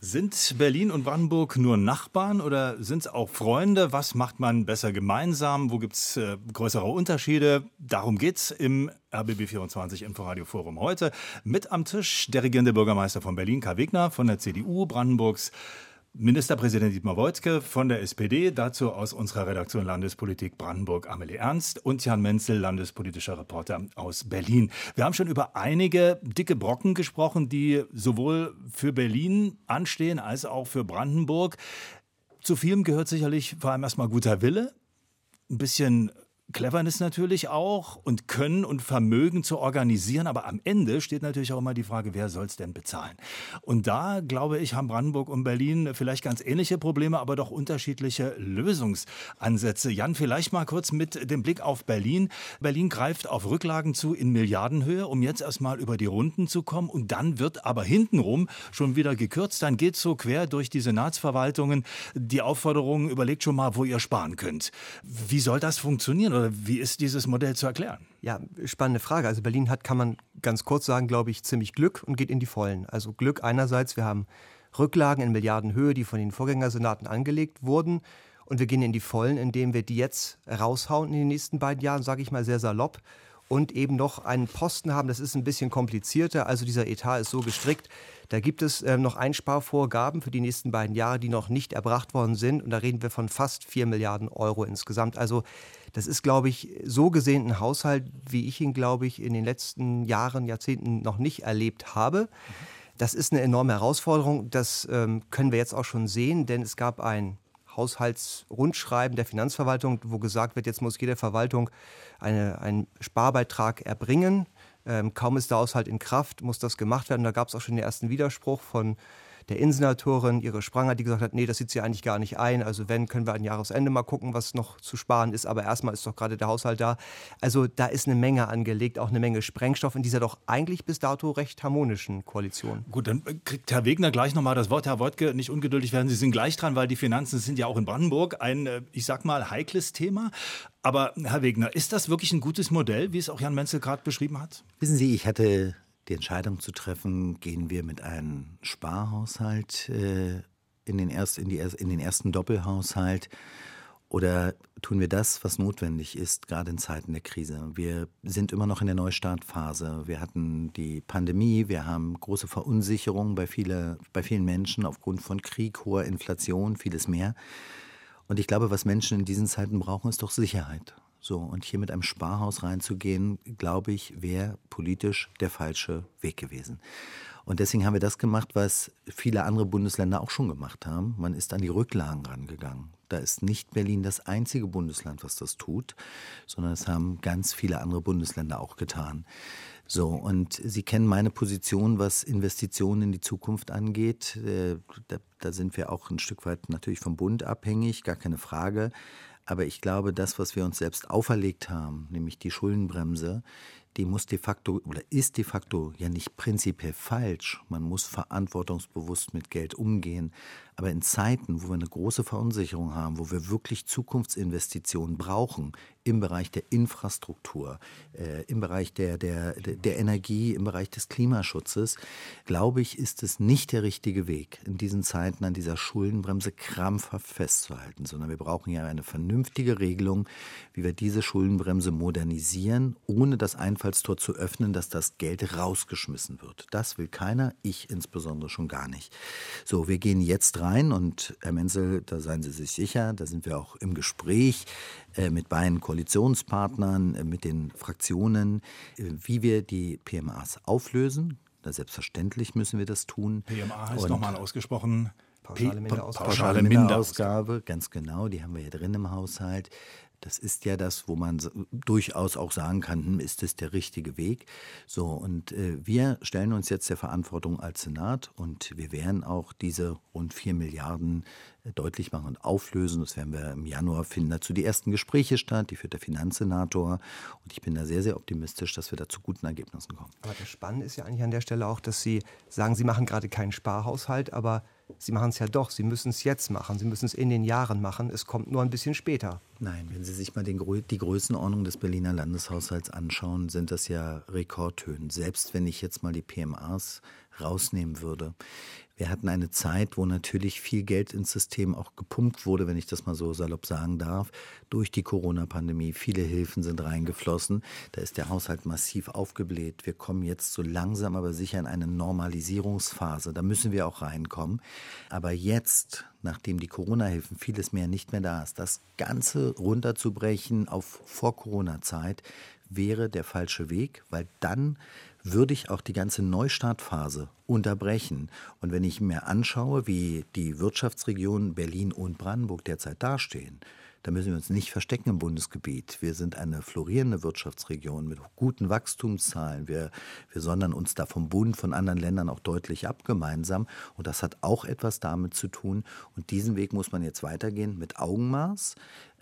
Speaker 2: Sind Berlin und Brandenburg nur Nachbarn oder sind es auch Freunde? Was macht man besser gemeinsam? Wo gibt es äh, größere Unterschiede? Darum geht es im RBB24 Inforadio Forum heute. Mit am Tisch der regierende Bürgermeister von Berlin, Karl Wegner von der CDU, Brandenburgs Ministerpräsident Dietmar Woidke von der SPD, dazu aus unserer Redaktion Landespolitik Brandenburg Amelie Ernst und Jan Menzel, landespolitischer Reporter aus Berlin. Wir haben schon über einige dicke Brocken gesprochen, die sowohl für Berlin anstehen als auch für Brandenburg. Zu vielem gehört sicherlich vor allem erstmal guter Wille, ein bisschen Cleverness natürlich auch und Können und Vermögen zu organisieren. Aber am Ende steht natürlich auch immer die Frage, wer soll es denn bezahlen? Und da, glaube ich, haben Brandenburg und Berlin vielleicht ganz ähnliche Probleme, aber doch unterschiedliche Lösungsansätze. Jan, vielleicht mal kurz mit dem Blick auf Berlin. Berlin greift auf Rücklagen zu in Milliardenhöhe, um jetzt erstmal über die Runden zu kommen. Und dann wird aber hintenrum schon wieder gekürzt. Dann geht so quer durch die Senatsverwaltungen die Aufforderung, überlegt schon mal, wo ihr sparen könnt. Wie soll das funktionieren? Oder wie ist dieses Modell zu erklären?
Speaker 6: Ja, spannende Frage. Also Berlin hat, kann man ganz kurz sagen, glaube ich, ziemlich Glück und geht in die Vollen. Also Glück einerseits, wir haben Rücklagen in Milliardenhöhe, die von den Vorgängersenaten angelegt wurden. Und wir gehen in die Vollen, indem wir die jetzt raushauen in den nächsten beiden Jahren, sage ich mal sehr salopp. Und eben noch einen Posten haben, das ist ein bisschen komplizierter. Also dieser Etat ist so gestrickt, da gibt es äh, noch Einsparvorgaben für die nächsten beiden Jahre, die noch nicht erbracht worden sind. Und da reden wir von fast 4 Milliarden Euro insgesamt. Also das ist, glaube ich, so gesehen ein Haushalt, wie ich ihn, glaube ich, in den letzten Jahren, Jahrzehnten noch nicht erlebt habe. Das ist eine enorme Herausforderung. Das ähm, können wir jetzt auch schon sehen, denn es gab ein Haushaltsrundschreiben der Finanzverwaltung, wo gesagt wird, jetzt muss jede Verwaltung eine, einen Sparbeitrag erbringen. Ähm, kaum ist der Haushalt in Kraft, muss das gemacht werden. Da gab es auch schon den ersten Widerspruch von der Innensenatorin, ihre Spranger, die gesagt hat, nee, das sieht sie eigentlich gar nicht ein. Also wenn, können wir an Jahresende mal gucken, was noch zu sparen ist. Aber erstmal ist doch gerade der Haushalt da. Also da ist eine Menge angelegt, auch eine Menge Sprengstoff in dieser doch eigentlich bis dato recht harmonischen Koalition.
Speaker 2: Gut, dann kriegt Herr Wegner gleich nochmal das Wort. Herr Wodke, nicht ungeduldig werden, Sie sind gleich dran, weil die Finanzen sind ja auch in Brandenburg ein, äh, ich sag mal, heikles Thema. Aber Herr Wegner, ist das wirklich ein gutes Modell, wie es auch Jan Menzel gerade beschrieben hat?
Speaker 3: Wissen Sie, ich hatte die Entscheidung zu treffen, gehen wir mit einem Sparhaushalt äh, in, den erst, in, die, in den ersten Doppelhaushalt oder tun wir das, was notwendig ist, gerade in Zeiten der Krise? Wir sind immer noch in der Neustartphase. Wir hatten die Pandemie, wir haben große Verunsicherung bei, viele, bei vielen Menschen aufgrund von Krieg, hoher Inflation, vieles mehr. Und ich glaube, was Menschen in diesen Zeiten brauchen, ist doch Sicherheit. So, und hier mit einem Sparhaus reinzugehen, glaube ich, wäre politisch der falsche Weg gewesen. Und deswegen haben wir das gemacht, was viele andere Bundesländer auch schon gemacht haben. Man ist an die Rücklagen rangegangen. Da ist nicht Berlin das einzige Bundesland, was das tut, sondern es haben ganz viele andere Bundesländer auch getan. So, und Sie kennen meine Position, was Investitionen in die Zukunft angeht. Äh, da, da sind wir auch ein Stück weit natürlich vom Bund abhängig, gar keine Frage. Aber ich glaube, das, was wir uns selbst auferlegt haben, nämlich die Schuldenbremse, die muss de facto oder ist de facto ja nicht prinzipiell falsch. Man muss verantwortungsbewusst mit Geld umgehen. Aber in Zeiten, wo wir eine große Verunsicherung haben, wo wir wirklich Zukunftsinvestitionen brauchen im Bereich der Infrastruktur, äh, im Bereich der, der, der Energie, im Bereich des Klimaschutzes, glaube ich, ist es nicht der richtige Weg, in diesen Zeiten an dieser Schuldenbremse krampfhaft festzuhalten, sondern wir brauchen ja eine vernünftige Regelung, wie wir diese Schuldenbremse modernisieren, ohne das Einfallstor zu öffnen, dass das Geld rausgeschmissen wird. Das will keiner, ich insbesondere schon gar nicht. So, wir gehen jetzt rein und Herr Menzel, da seien Sie sich sicher, da sind wir auch im Gespräch äh, mit beiden Koalitionspartnern, äh, mit den Fraktionen, äh, wie wir die PMAs auflösen. Da selbstverständlich müssen wir das tun.
Speaker 2: PMA heißt nochmal ausgesprochen
Speaker 3: Pauschale Minderausgabe. Pauschale Minderausgabe, ganz genau, die haben wir ja drin im Haushalt. Das ist ja das, wo man durchaus auch sagen kann, hm, ist das der richtige Weg? So, und äh, wir stellen uns jetzt der Verantwortung als Senat und wir werden auch diese rund 4 Milliarden äh, deutlich machen und auflösen. Das werden wir im Januar finden dazu die ersten Gespräche statt, die führt der Finanzsenator. Und ich bin da sehr, sehr optimistisch, dass wir da zu guten Ergebnissen kommen.
Speaker 6: Aber das Spannende ist ja eigentlich an der Stelle auch, dass Sie sagen, Sie machen gerade keinen Sparhaushalt, aber Sie machen es ja doch, Sie müssen es jetzt machen, Sie müssen es in den Jahren machen, es kommt nur ein bisschen später.
Speaker 3: Nein, wenn Sie sich mal den, die Größenordnung des Berliner Landeshaushalts anschauen, sind das ja Rekordhöhen. Selbst wenn ich jetzt mal die PMAs rausnehmen würde. Wir hatten eine Zeit, wo natürlich viel Geld ins System auch gepumpt wurde, wenn ich das mal so salopp sagen darf, durch die Corona-Pandemie. Viele Hilfen sind reingeflossen. Da ist der Haushalt massiv aufgebläht. Wir kommen jetzt so langsam aber sicher in eine Normalisierungsphase. Da müssen wir auch reinkommen. Aber jetzt, nachdem die Corona-Hilfen vieles mehr nicht mehr da ist, das Ganze runterzubrechen auf Vor-Corona-Zeit, wäre der falsche Weg, weil dann würde ich auch die ganze Neustartphase unterbrechen. Und wenn ich mir anschaue, wie die Wirtschaftsregionen Berlin und Brandenburg derzeit dastehen, da müssen wir uns nicht verstecken im Bundesgebiet. Wir sind eine florierende Wirtschaftsregion mit guten Wachstumszahlen. Wir, wir sondern uns da vom Bund, von anderen Ländern auch deutlich ab gemeinsam. Und das hat auch etwas damit zu tun. Und diesen Weg muss man jetzt weitergehen mit Augenmaß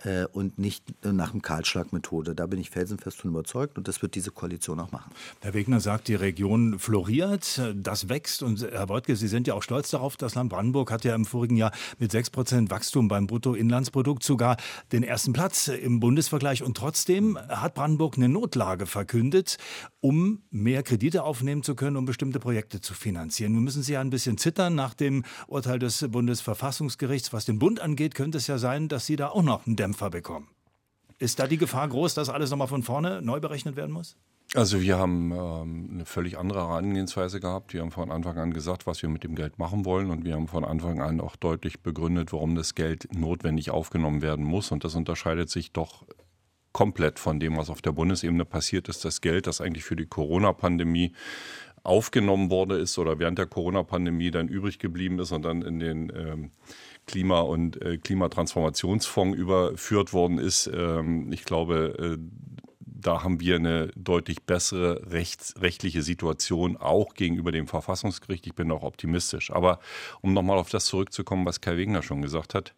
Speaker 3: äh, und nicht nach dem Kahlschlagmethode. Da bin ich felsenfest von überzeugt und das wird diese Koalition auch machen.
Speaker 2: Herr Wegner sagt, die Region floriert, das wächst und Herr Wojtke, Sie sind ja auch stolz darauf, das Land Brandenburg hat ja im vorigen Jahr mit 6 Prozent Wachstum beim Bruttoinlandsprodukt sogar den ersten Platz im Bundesvergleich und trotzdem hat Brandenburg eine Notlage verkündet, um mehr Kredite aufnehmen zu können, um bestimmte Projekte zu finanzieren. Nun müssen Sie ja ein bisschen zittern nach dem Urteil des Bundesverfassungsgerichts. Was den Bund angeht, könnte es ja sein, dass Sie da auch noch einen Dämpfer Dämpfer bekommen. Ist da die Gefahr groß, dass alles nochmal von vorne neu berechnet werden muss?
Speaker 5: Also wir haben ähm, eine völlig andere Herangehensweise gehabt. Wir haben von Anfang an gesagt, was wir mit dem Geld machen wollen und wir haben von Anfang an auch deutlich begründet, warum das Geld notwendig aufgenommen werden muss. Und das unterscheidet sich doch komplett von dem, was auf der Bundesebene passiert ist. Das Geld, das eigentlich für die Corona-Pandemie aufgenommen wurde ist oder während der Corona-Pandemie dann übrig geblieben ist und dann in den ähm, Klima- und äh, Klimatransformationsfonds überführt worden ist. Ähm, ich glaube, äh, da haben wir eine deutlich bessere rechts, rechtliche Situation, auch gegenüber dem Verfassungsgericht. Ich bin auch optimistisch. Aber um nochmal auf das zurückzukommen, was Kai Wegner schon gesagt hat,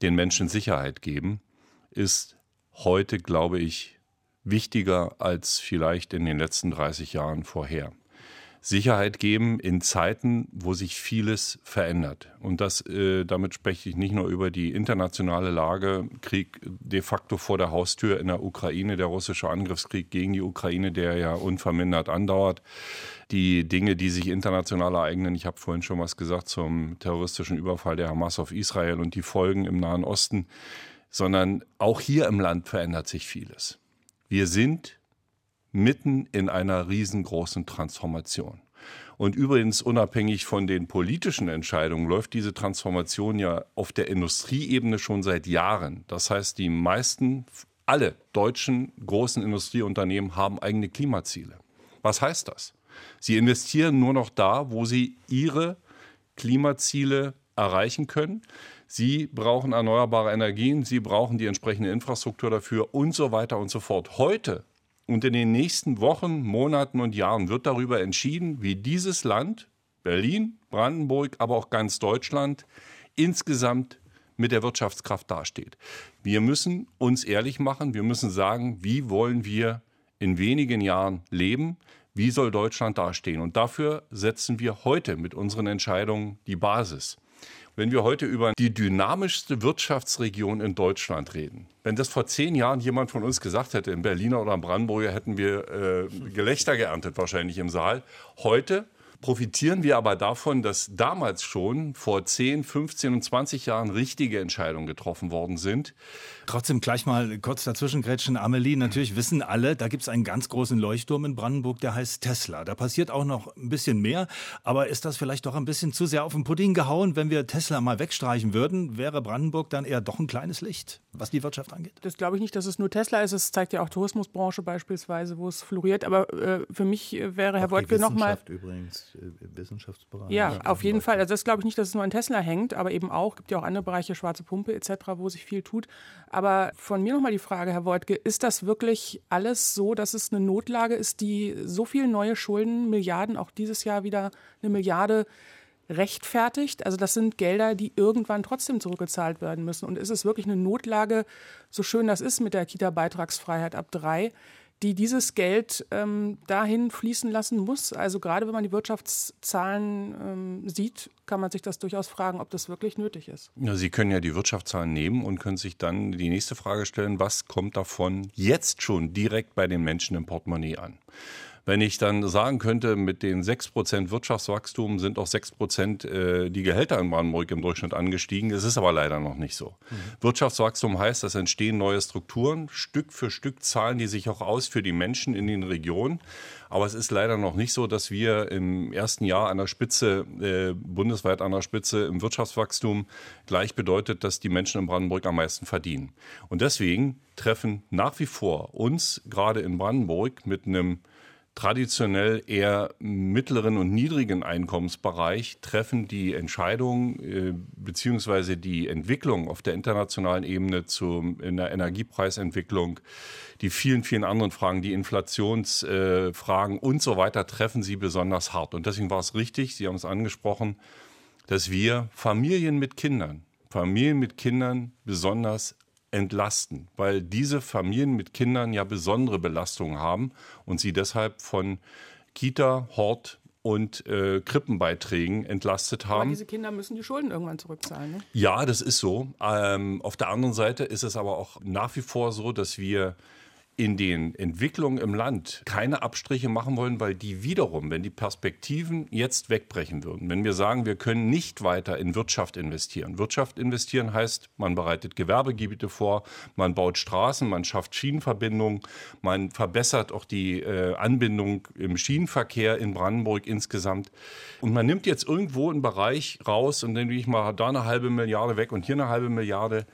Speaker 5: den Menschen Sicherheit geben, ist heute, glaube ich, wichtiger als vielleicht in den letzten 30 Jahren vorher. Sicherheit geben in Zeiten, wo sich vieles verändert. Und das, äh, damit spreche ich nicht nur über die internationale Lage, Krieg de facto vor der Haustür in der Ukraine, der russische Angriffskrieg gegen die Ukraine, der ja unvermindert andauert. Die Dinge, die sich international ereignen, ich habe vorhin schon was gesagt zum terroristischen Überfall der Hamas auf Israel und die Folgen im Nahen Osten, sondern auch hier im Land verändert sich vieles. Wir sind mitten in einer riesengroßen Transformation. Und übrigens, unabhängig von den politischen Entscheidungen, läuft diese Transformation ja auf der Industrieebene schon seit Jahren. Das heißt, die meisten, alle deutschen großen Industrieunternehmen haben eigene Klimaziele. Was heißt das? Sie investieren nur noch da, wo sie ihre Klimaziele erreichen können. Sie brauchen erneuerbare Energien, sie brauchen die entsprechende Infrastruktur dafür und so weiter und so fort. Heute und in den nächsten Wochen, Monaten und Jahren wird darüber entschieden, wie dieses Land, Berlin, Brandenburg, aber auch ganz Deutschland, insgesamt mit der Wirtschaftskraft dasteht. Wir müssen uns ehrlich machen, wir müssen sagen, wie wollen wir in wenigen Jahren leben, wie soll Deutschland dastehen. Und dafür setzen wir heute mit unseren Entscheidungen die Basis. Wenn wir heute über die dynamischste Wirtschaftsregion in Deutschland reden, wenn das vor zehn Jahren jemand von uns gesagt hätte, in Berliner oder in Brandenburger, hätten wir äh, Gelächter geerntet wahrscheinlich im Saal. Heute profitieren wir aber davon, dass damals schon vor 10, 15 und 20 Jahren richtige Entscheidungen getroffen worden sind.
Speaker 2: Trotzdem gleich mal kurz dazwischen grätschen. Amelie, natürlich wissen alle, da gibt es einen ganz großen Leuchtturm in Brandenburg, der heißt Tesla. Da passiert auch noch ein bisschen mehr. Aber ist das vielleicht doch ein bisschen zu sehr auf den Pudding gehauen? Wenn wir Tesla mal wegstreichen würden, wäre Brandenburg dann eher doch ein kleines Licht, was die Wirtschaft angeht?
Speaker 4: Das glaube ich nicht, dass es nur Tesla ist. Es zeigt ja auch Tourismusbranche beispielsweise, wo es floriert. Aber äh, für mich wäre Herr Woltke noch mal
Speaker 3: übrigens äh, Wissenschaftsbereich.
Speaker 4: Ja, auf jeden Fall. Also das glaube ich nicht, dass es nur an Tesla hängt, aber eben auch, gibt ja auch andere Bereiche, schwarze Pumpe etc., wo sich viel tut. Aber von mir nochmal die Frage, Herr Woltke, ist das wirklich alles so, dass es eine Notlage ist, die so viele neue Schulden, Milliarden, auch dieses Jahr wieder eine Milliarde rechtfertigt? Also das sind Gelder, die irgendwann trotzdem zurückgezahlt werden müssen. Und ist es wirklich eine Notlage, so schön das ist mit der Kita-Beitragsfreiheit ab drei, die dieses Geld ähm, dahin fließen lassen muss. Also gerade wenn man die Wirtschaftszahlen ähm, sieht, kann man sich das durchaus fragen, ob das wirklich nötig ist.
Speaker 5: Ja, Sie können ja die Wirtschaftszahlen nehmen und können sich dann die nächste Frage stellen, was kommt davon jetzt schon direkt bei den Menschen im Portemonnaie an? Wenn ich dann sagen könnte, mit den 6% Wirtschaftswachstum sind auch 6% äh, die Gehälter in Brandenburg im Durchschnitt angestiegen. Es ist aber leider noch nicht so. Mhm. Wirtschaftswachstum heißt, es entstehen neue Strukturen. Stück für Stück zahlen die sich auch aus für die Menschen in den Regionen. Aber es ist leider noch nicht so, dass wir im ersten Jahr an der Spitze, äh, bundesweit an der Spitze im Wirtschaftswachstum gleich bedeutet, dass die Menschen in Brandenburg am meisten verdienen. Und deswegen treffen nach wie vor uns gerade in Brandenburg mit einem traditionell eher mittleren und niedrigen Einkommensbereich treffen die Entscheidungen äh, bzw. die Entwicklung auf der internationalen Ebene zu, in der Energiepreisentwicklung, die vielen, vielen anderen Fragen, die Inflationsfragen äh, und so weiter, treffen sie besonders hart. Und deswegen war es richtig, Sie haben es angesprochen, dass wir Familien mit Kindern, Familien mit Kindern besonders entlasten, weil diese Familien mit Kindern ja besondere Belastungen haben und sie deshalb von Kita, Hort und äh, Krippenbeiträgen entlastet haben. Aber
Speaker 4: diese Kinder müssen die Schulden irgendwann zurückzahlen. Ne?
Speaker 5: Ja, das ist so. Ähm, auf der anderen Seite ist es aber auch nach wie vor so, dass wir in den Entwicklungen im Land keine Abstriche machen wollen, weil die wiederum, wenn die Perspektiven jetzt wegbrechen würden, wenn wir sagen, wir können nicht weiter in Wirtschaft investieren. Wirtschaft investieren heißt, man bereitet Gewerbegebiete vor, man baut Straßen, man schafft Schienenverbindungen, man verbessert auch die äh, Anbindung im Schienenverkehr in Brandenburg insgesamt. Und man nimmt jetzt irgendwo einen Bereich raus und dann ich mal da eine halbe Milliarde weg und hier eine halbe Milliarde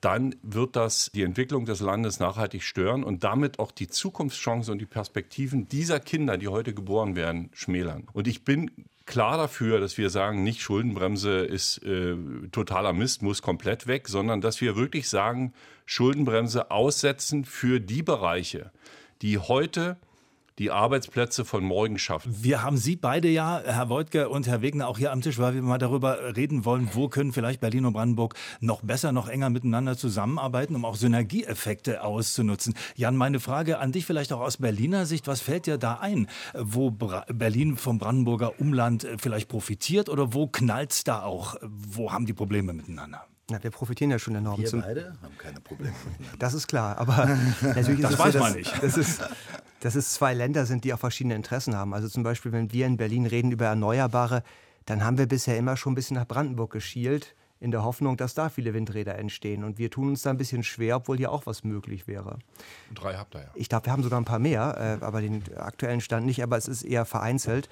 Speaker 5: dann wird das die Entwicklung des Landes nachhaltig stören und damit auch die Zukunftschancen und die Perspektiven dieser Kinder, die heute geboren werden, schmälern. Und ich bin klar dafür, dass wir sagen, nicht Schuldenbremse ist äh, totaler Mist, muss komplett weg, sondern dass wir wirklich sagen, Schuldenbremse aussetzen für die Bereiche, die heute die Arbeitsplätze von morgen schaffen.
Speaker 2: Wir haben Sie beide ja, Herr Woidke und Herr Wegner, auch hier am Tisch, weil wir mal darüber reden wollen, wo können vielleicht Berlin und Brandenburg noch besser, noch enger miteinander zusammenarbeiten, um auch Synergieeffekte auszunutzen. Jan, meine Frage an dich vielleicht auch aus Berliner Sicht, was fällt dir da ein, wo Berlin vom Brandenburger Umland vielleicht profitiert oder wo knallt es da auch? Wo haben die Probleme miteinander?
Speaker 6: Na, wir profitieren ja schon enorm.
Speaker 3: Wir beide haben keine Probleme.
Speaker 6: Das ist klar, aber natürlich
Speaker 2: das
Speaker 6: ist
Speaker 2: weiß
Speaker 6: so,
Speaker 2: man nicht.
Speaker 6: Das ist, dass es zwei Länder sind, die auch verschiedene Interessen haben. Also zum Beispiel, wenn wir in Berlin reden über Erneuerbare, dann haben wir bisher immer schon ein bisschen nach Brandenburg geschielt, in der Hoffnung, dass da viele Windräder entstehen. Und wir tun uns da ein bisschen schwer, obwohl hier auch was möglich wäre.
Speaker 5: Drei habt ihr ja.
Speaker 6: Ich glaube, wir haben sogar ein paar mehr, äh, aber den aktuellen Stand nicht, aber es ist eher vereinzelt.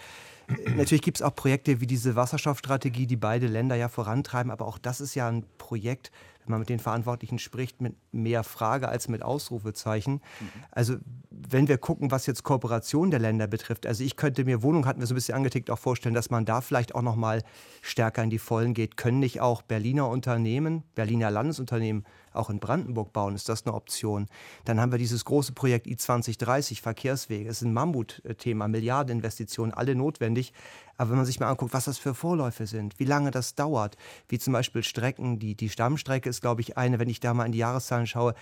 Speaker 6: Natürlich gibt es auch Projekte wie diese Wasserstoffstrategie, die beide Länder ja vorantreiben, aber auch das ist ja ein Projekt, wenn man mit den Verantwortlichen spricht, mit mehr Frage als mit Ausrufezeichen. Mhm. Also wenn wir gucken, was jetzt Kooperation der Länder betrifft, also ich könnte mir, Wohnung hatten wir so ein bisschen angetickt, auch vorstellen, dass man da vielleicht auch noch mal stärker in die Vollen geht. Können nicht auch Berliner Unternehmen, Berliner Landesunternehmen auch in Brandenburg bauen? Ist das eine Option? Dann haben wir dieses große Projekt I2030, Verkehrswege. Es ist ein Mammutthema, Milliardeninvestitionen, alle notwendig. Aber wenn man sich mal anguckt, was das für Vorläufe sind, wie lange das dauert, wie zum Beispiel Strecken, die, die Stammstrecke ist, glaube ich, eine, wenn ich da mal in die Jahreszahlen schaue,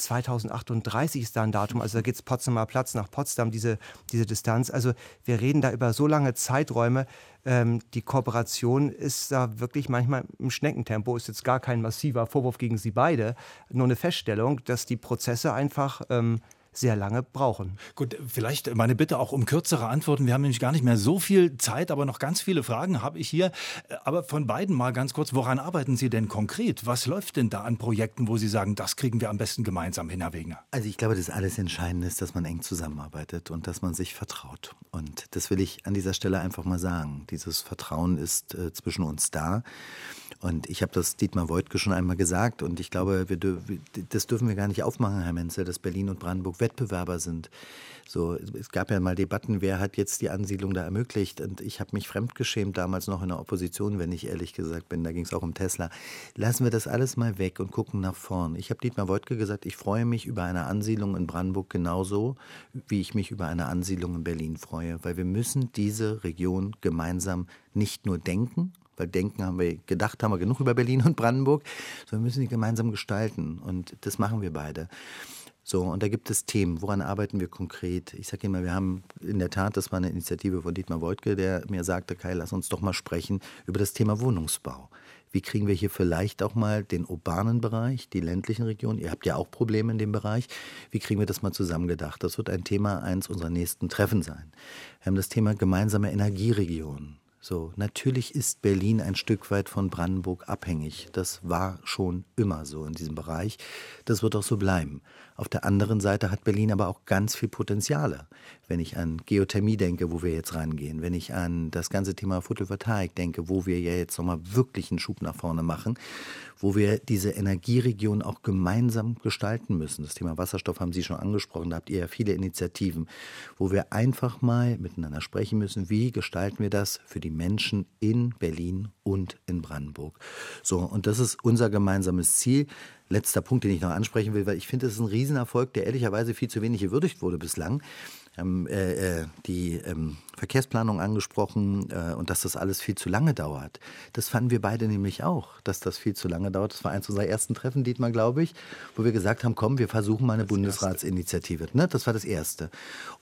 Speaker 6: 2038 ist da ein Datum, also da geht es Potsdamer Platz nach Potsdam, diese, diese Distanz. Also wir reden da über so lange Zeiträume. Ähm, die Kooperation ist da wirklich manchmal im Schneckentempo, ist jetzt gar kein massiver Vorwurf gegen Sie beide, nur eine Feststellung, dass die Prozesse einfach ähm, sehr lange brauchen.
Speaker 2: Gut, vielleicht meine Bitte auch um kürzere Antworten. Wir haben nämlich gar nicht mehr so viel Zeit, aber noch ganz viele Fragen habe ich hier. Aber von beiden mal ganz kurz, woran arbeiten Sie denn konkret? Was läuft denn da an Projekten, wo Sie sagen, das kriegen wir am besten gemeinsam hin, Herr Wegner?
Speaker 3: Also ich glaube, das alles Entscheidende ist, dass man eng zusammenarbeitet und dass man sich vertraut. Und das will ich an dieser Stelle einfach mal sagen. Dieses Vertrauen ist äh, zwischen uns da. Und ich habe das Dietmar Woidke schon einmal gesagt und ich glaube, wir, das dürfen wir gar nicht aufmachen, Herr Menzel, dass Berlin und Brandenburg Wettbewerber sind. So, es gab ja mal Debatten, wer hat jetzt die Ansiedlung da ermöglicht. Und ich habe mich fremdgeschämt damals noch in der Opposition, wenn ich ehrlich gesagt bin. Da ging es auch um Tesla. Lassen wir das alles mal weg und gucken nach vorn. Ich habe Dietmar Woidke gesagt, ich freue mich über eine Ansiedlung in Brandenburg genauso, wie ich mich über eine Ansiedlung in Berlin freue. Weil wir müssen diese Region gemeinsam nicht nur denken, weil denken haben wir, gedacht haben wir genug über Berlin und Brandenburg, sondern wir müssen die gemeinsam gestalten. Und das machen wir beide. So, und da gibt es Themen. Woran arbeiten wir konkret? Ich sage immer, wir haben in der Tat, das war eine Initiative von Dietmar Woidke, der mir sagte, Kai, lass uns doch mal sprechen über das Thema Wohnungsbau. Wie kriegen wir hier vielleicht auch mal den urbanen Bereich, die ländlichen Regionen? Ihr habt ja auch Probleme in dem Bereich. Wie kriegen wir das mal zusammengedacht? Das wird ein Thema eins unserer nächsten Treffen sein. Wir haben das Thema gemeinsame Energieregionen. So, natürlich ist Berlin ein Stück weit von Brandenburg abhängig. Das war schon immer so in diesem Bereich. Das wird auch so bleiben. Auf der anderen Seite hat Berlin aber auch ganz viel Potenziale. Wenn ich an Geothermie denke, wo wir jetzt rangehen, wenn ich an das ganze Thema Photovoltaik denke, wo wir ja jetzt nochmal wirklich einen Schub nach vorne machen, wo wir diese Energieregion auch gemeinsam gestalten müssen. Das Thema Wasserstoff haben Sie schon angesprochen, da habt ihr ja viele Initiativen, wo wir einfach mal miteinander sprechen müssen, wie gestalten wir das für die Menschen in Berlin und in Brandenburg. So, und das ist unser gemeinsames Ziel letzter Punkt, den ich noch ansprechen will, weil ich finde, das ist ein Riesenerfolg, der ehrlicherweise viel zu wenig gewürdigt wurde bislang haben äh, äh, die ähm, Verkehrsplanung angesprochen äh, und dass das alles viel zu lange dauert. Das fanden wir beide nämlich auch, dass das viel zu lange dauert. Das war eins unserer ersten Treffen, Dietmar, glaube ich, wo wir gesagt haben, komm, wir versuchen mal eine das Bundesratsinitiative. Ne? Das war das Erste.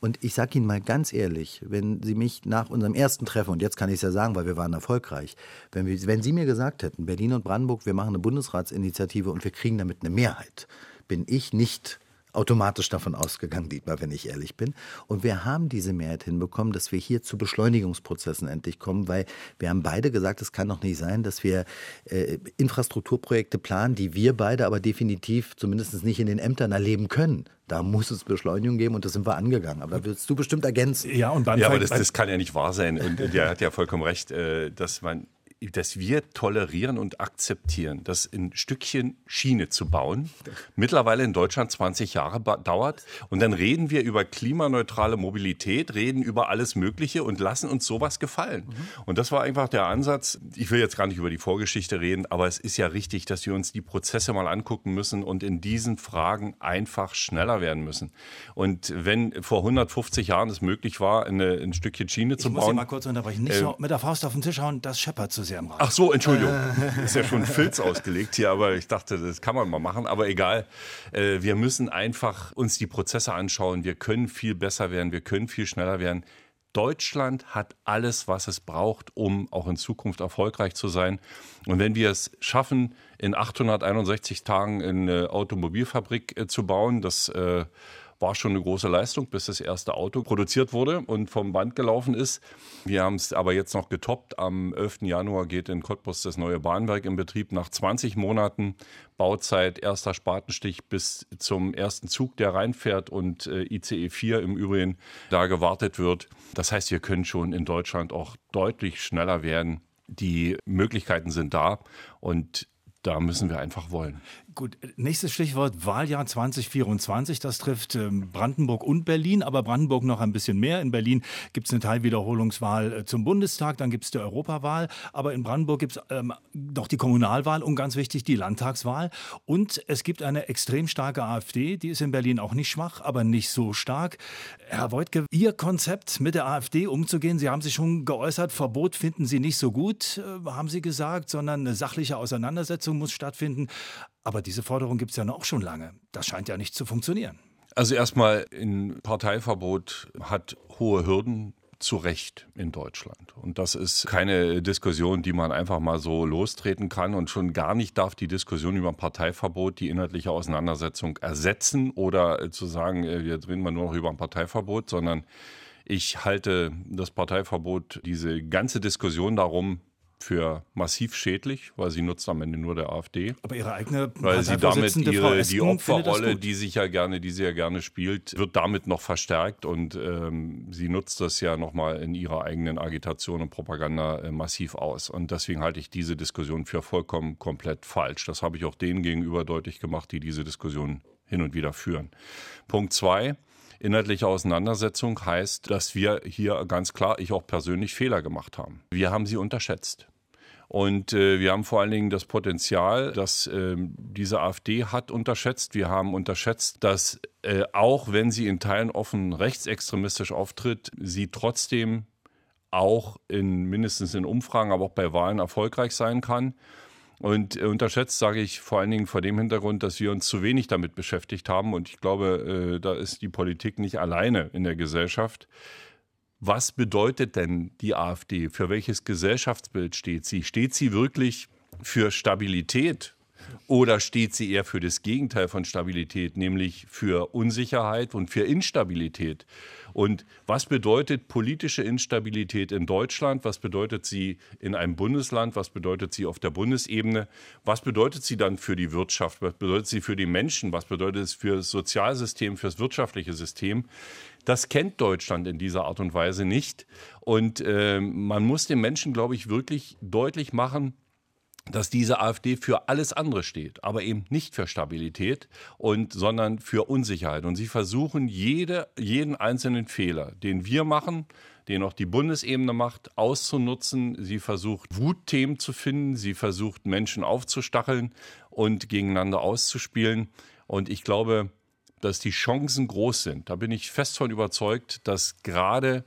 Speaker 3: Und ich sage Ihnen mal ganz ehrlich, wenn Sie mich nach unserem ersten Treffen, und jetzt kann ich es ja sagen, weil wir waren erfolgreich, wenn, wir, wenn Sie mir gesagt hätten, Berlin und Brandenburg, wir machen eine Bundesratsinitiative und wir kriegen damit eine Mehrheit, bin ich nicht automatisch davon ausgegangen, Dietmar, wenn ich ehrlich bin. Und wir haben diese Mehrheit hinbekommen, dass wir hier zu Beschleunigungsprozessen endlich kommen, weil wir haben beide gesagt, es kann doch nicht sein, dass wir äh, Infrastrukturprojekte planen, die wir beide aber definitiv zumindest nicht in den Ämtern erleben können. Da muss es Beschleunigung geben und das sind wir angegangen. Aber da willst du bestimmt ergänzen.
Speaker 5: Ja, und beim ja aber das, das kann ja nicht wahr sein. Und der hat ja vollkommen recht, äh, dass man dass wir tolerieren und akzeptieren, dass ein Stückchen Schiene zu bauen mittlerweile in Deutschland 20 Jahre dauert. Und dann reden wir über klimaneutrale Mobilität, reden über alles Mögliche und lassen uns sowas gefallen. Mhm. Und das war einfach der Ansatz. Ich will jetzt gar nicht über die Vorgeschichte reden, aber es ist ja richtig, dass wir uns die Prozesse mal angucken müssen und in diesen Fragen einfach schneller werden müssen. Und wenn vor 150 Jahren es möglich war, eine, ein Stückchen Schiene
Speaker 2: ich
Speaker 5: zu bauen.
Speaker 2: Ich muss mal kurz unterbrechen. Nicht äh, mit der Faust auf den Tisch hauen, das scheppert zu sehr im
Speaker 5: Ach so, Entschuldigung. Ist ja schon Filz ausgelegt hier, aber ich dachte, das kann man mal machen. Aber egal. Äh, wir müssen einfach uns die Prozesse anschauen. Wir können viel besser werden. Wir können viel schneller werden. Deutschland hat alles, was es braucht, um auch in Zukunft erfolgreich zu sein. Und wenn wir es schaffen, in 861 Tagen eine Automobilfabrik äh, zu bauen, das äh, war schon eine große Leistung, bis das erste Auto produziert wurde und vom Band gelaufen ist. Wir haben es aber jetzt noch getoppt. Am 11. Januar geht in Cottbus das neue Bahnwerk in Betrieb. Nach 20 Monaten Bauzeit, erster Spatenstich bis zum ersten Zug, der reinfährt und äh, ICE 4 im Übrigen da gewartet wird. Das heißt, wir können schon in Deutschland auch deutlich schneller werden. Die Möglichkeiten sind da und da müssen wir einfach wollen.
Speaker 2: Gut, nächstes Stichwort Wahljahr 2024. Das trifft ähm, Brandenburg und Berlin, aber Brandenburg noch ein bisschen mehr. In Berlin gibt es eine Teilwiederholungswahl äh, zum Bundestag, dann gibt es die Europawahl, aber in Brandenburg gibt es ähm, noch die Kommunalwahl und ganz wichtig die Landtagswahl. Und es gibt eine extrem starke AfD, die ist in Berlin auch nicht schwach, aber nicht so stark. Herr Voigtke, Ihr Konzept mit der AfD umzugehen, Sie haben sich schon geäußert, Verbot finden Sie nicht so gut, äh, haben Sie gesagt, sondern eine sachliche Auseinandersetzung muss stattfinden. Aber diese Forderung gibt es ja noch schon lange. Das scheint ja nicht zu funktionieren.
Speaker 5: Also erstmal, ein Parteiverbot hat hohe Hürden zu Recht in Deutschland. Und das ist keine Diskussion, die man einfach mal so lostreten kann. Und schon gar nicht darf die Diskussion über ein Parteiverbot die inhaltliche Auseinandersetzung ersetzen oder zu sagen, äh, wir drehen mal nur noch über ein Parteiverbot, sondern ich halte das Parteiverbot, diese ganze Diskussion darum, für massiv schädlich, weil sie nutzt am Ende nur der AfD.
Speaker 2: Aber ihre eigene
Speaker 5: weil sie damit ihre die Opferrolle, die sich ja gerne, die sie ja gerne spielt, wird damit noch verstärkt und ähm, sie nutzt das ja nochmal in ihrer eigenen Agitation und Propaganda äh, massiv aus. Und deswegen halte ich diese Diskussion für vollkommen komplett falsch. Das habe ich auch denen gegenüber deutlich gemacht, die diese Diskussion hin und wieder führen. Punkt zwei. Inhaltliche Auseinandersetzung heißt, dass wir hier ganz klar, ich auch persönlich Fehler gemacht haben. Wir haben sie unterschätzt. Und äh, wir haben vor allen Dingen das Potenzial, das äh, diese AfD hat, unterschätzt. Wir haben unterschätzt, dass äh, auch wenn sie in Teilen offen rechtsextremistisch auftritt, sie trotzdem auch in mindestens in Umfragen, aber auch bei Wahlen erfolgreich sein kann. Und äh, unterschätzt sage ich vor allen Dingen vor dem Hintergrund, dass wir uns zu wenig damit beschäftigt haben. Und ich glaube, äh, da ist die Politik nicht alleine in der Gesellschaft. Was bedeutet denn die AfD? Für welches Gesellschaftsbild steht sie? Steht sie wirklich für Stabilität oder steht sie eher für das Gegenteil von Stabilität, nämlich für Unsicherheit und für Instabilität? Und was bedeutet politische Instabilität in Deutschland? Was bedeutet sie in einem Bundesland? Was bedeutet sie auf der Bundesebene? Was bedeutet sie dann für die Wirtschaft? Was bedeutet sie für die Menschen? Was bedeutet es für das Sozialsystem, für das wirtschaftliche System? Das kennt Deutschland in dieser Art und Weise nicht. Und äh, man muss den Menschen, glaube ich, wirklich deutlich machen, dass diese AfD für alles andere steht, aber eben nicht für Stabilität und sondern für Unsicherheit. Und sie versuchen jede, jeden einzelnen Fehler, den wir machen, den auch die Bundesebene macht, auszunutzen. Sie versucht Wutthemen zu finden, sie versucht Menschen aufzustacheln und gegeneinander auszuspielen. Und ich glaube, dass die Chancen groß sind. Da bin ich fest von überzeugt, dass gerade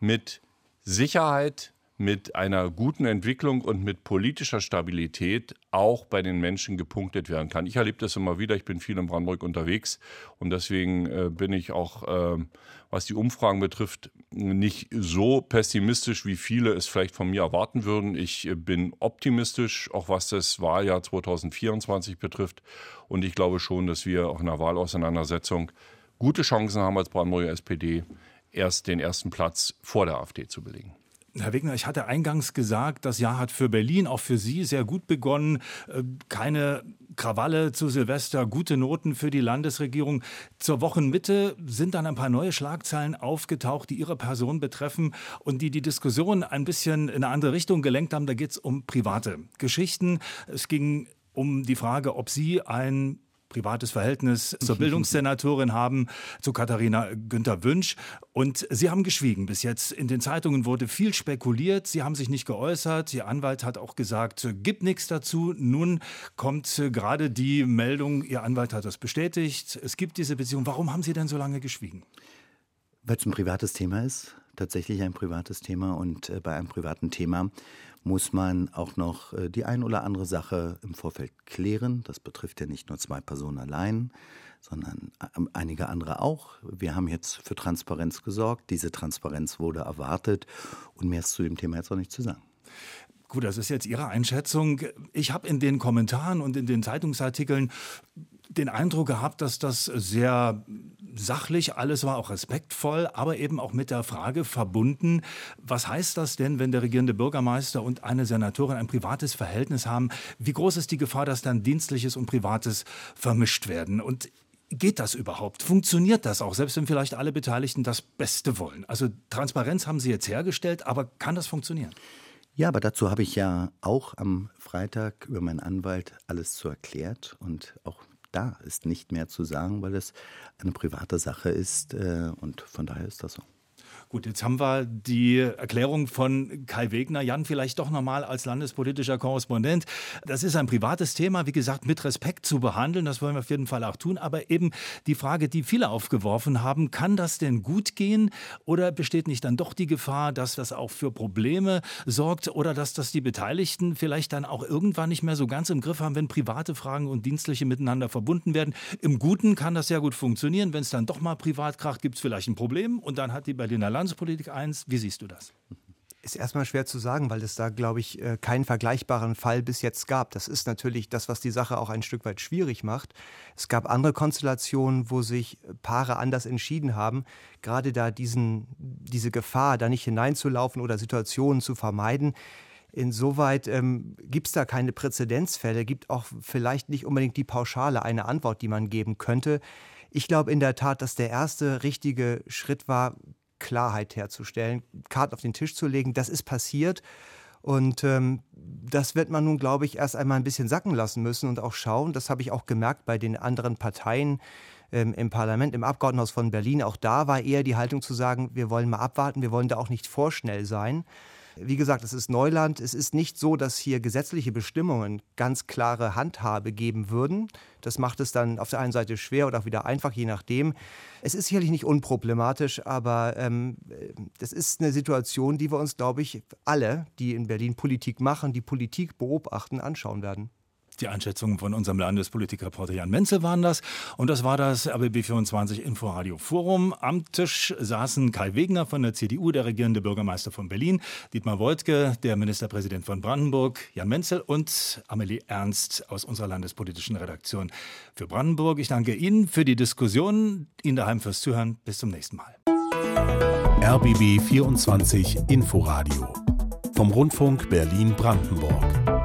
Speaker 5: mit Sicherheit, mit einer guten Entwicklung und mit politischer Stabilität auch bei den Menschen gepunktet werden kann. Ich erlebe das immer wieder. Ich bin viel in Brandenburg unterwegs und deswegen äh, bin ich auch, äh, was die Umfragen betrifft, nicht so pessimistisch, wie viele es vielleicht von mir erwarten würden. Ich äh, bin optimistisch, auch was das Wahljahr 2024 betrifft. Und ich glaube schon, dass wir auch in der Wahlauseinandersetzung gute Chancen haben als Brandenburger SPD, erst den ersten Platz vor der AfD zu belegen.
Speaker 2: Herr Wegner, ich hatte eingangs gesagt, das Jahr hat für Berlin, auch für Sie, sehr gut begonnen. Äh, keine Krawalle zu Silvester, gute Noten für die Landesregierung. Zur Wochenmitte sind dann ein paar neue Schlagzeilen aufgetaucht, die Ihre Person betreffen und die die Diskussion ein bisschen in eine andere Richtung gelenkt haben. Da geht es um private Geschichten. Es ging um die Frage, ob Sie ein privates Verhältnis zur Bildungssenatorin haben, zu Katharina Günther Wünsch. Und Sie haben geschwiegen bis jetzt. In den Zeitungen wurde viel spekuliert. Sie haben sich nicht geäußert. Ihr Anwalt hat auch gesagt, gibt nichts dazu. Nun kommt gerade die Meldung, Ihr Anwalt hat das bestätigt. Es gibt diese Beziehung. Warum haben Sie denn so lange geschwiegen?
Speaker 3: Weil es ein privates Thema ist, tatsächlich ein privates Thema. Und äh, bei einem privaten Thema muss man auch noch äh, die ein oder andere Sache im Vorfeld klären. Das betrifft ja nicht nur zwei Personen allein, sondern ähm, einige andere auch. Wir haben jetzt für Transparenz gesorgt. Diese Transparenz wurde erwartet und mehr ist zu dem Thema jetzt auch nicht zu sagen.
Speaker 2: Gut, das ist jetzt Ihre Einschätzung. Ich habe in den Kommentaren und in den Zeitungsartikeln den Eindruck gehabt, dass das sehr sachlich, alles war auch respektvoll, aber eben auch mit der Frage verbunden, was heißt das denn, wenn der regierende Bürgermeister und eine Senatorin ein privates Verhältnis haben? Wie groß ist die Gefahr, dass dann Dienstliches und Privates vermischt werden? Und Geht das überhaupt? Funktioniert das auch, selbst wenn vielleicht alle Beteiligten das Beste wollen? Also Transparenz haben Sie jetzt hergestellt, aber kann das funktionieren?
Speaker 3: Ja, aber dazu habe ich ja auch am Freitag über meinen Anwalt alles zu erklärt und auch da ist nicht mehr zu sagen, weil es eine private Sache ist äh, und von daher ist das so.
Speaker 2: Gut, jetzt haben wir die Erklärung von Kai Wegner. Jan, vielleicht doch nochmal als landespolitischer Korrespondent. Das ist ein privates Thema, wie gesagt, mit Respekt zu behandeln. Das wollen wir auf jeden Fall auch tun. Aber eben die Frage, die viele aufgeworfen haben, kann das denn gut gehen? Oder besteht nicht dann doch die Gefahr, dass das auch für Probleme sorgt? Oder dass das die Beteiligten vielleicht dann auch irgendwann nicht mehr so ganz im Griff haben, wenn private Fragen und dienstliche miteinander verbunden werden? Im Guten kann das sehr gut funktionieren. Wenn es dann doch mal privat kracht, gibt es vielleicht ein Problem. Und dann hat die Berliner Landespolitik 1. Wie siehst du das?
Speaker 6: Ist erstmal schwer zu sagen, weil es da, glaube ich, äh, keinen vergleichbaren Fall bis jetzt gab. Das ist natürlich das, was die Sache auch ein Stück weit schwierig macht. Es gab andere Konstellationen, wo sich Paare anders entschieden haben, gerade da diesen, diese Gefahr, da nicht hineinzulaufen oder Situationen zu vermeiden. Insoweit ähm, gibt es da keine Präzedenzfälle, gibt auch vielleicht nicht unbedingt die pauschale eine Antwort, die man geben könnte. Ich glaube in der Tat, dass der erste richtige Schritt war, Klarheit herzustellen, Karten auf den Tisch zu legen. Das ist passiert. Und ähm, das wird man nun, glaube ich, erst einmal ein bisschen sacken lassen müssen und auch schauen. Das habe ich auch gemerkt bei den anderen Parteien ähm, im Parlament, im Abgeordnetenhaus von Berlin. Auch da war eher die Haltung zu sagen, wir wollen mal abwarten, wir wollen da auch nicht vorschnell sein. Wie gesagt, es ist Neuland. Es ist nicht so, dass hier gesetzliche Bestimmungen ganz klare Handhabe geben würden. Das macht es dann auf der einen Seite schwer oder auch wieder einfach, je nachdem. Es ist sicherlich nicht unproblematisch, aber ähm, das ist eine Situation, die wir uns, glaube ich, alle, die in Berlin Politik machen, die Politik beobachten, anschauen werden.
Speaker 2: Die Einschätzungen von unserem Landespolitikreporter Jan Menzel waren das. Und das war das RBB24 Inforadio Forum. Am Tisch saßen Kai Wegner von der CDU, der regierende Bürgermeister von Berlin, Dietmar Woidke, der Ministerpräsident von Brandenburg, Jan Menzel und Amelie Ernst aus unserer landespolitischen Redaktion für Brandenburg. Ich danke Ihnen für die Diskussion, Ihnen daheim fürs Zuhören. Bis zum nächsten Mal.
Speaker 1: RBB 24 Inforadio vom Rundfunk Berlin-Brandenburg.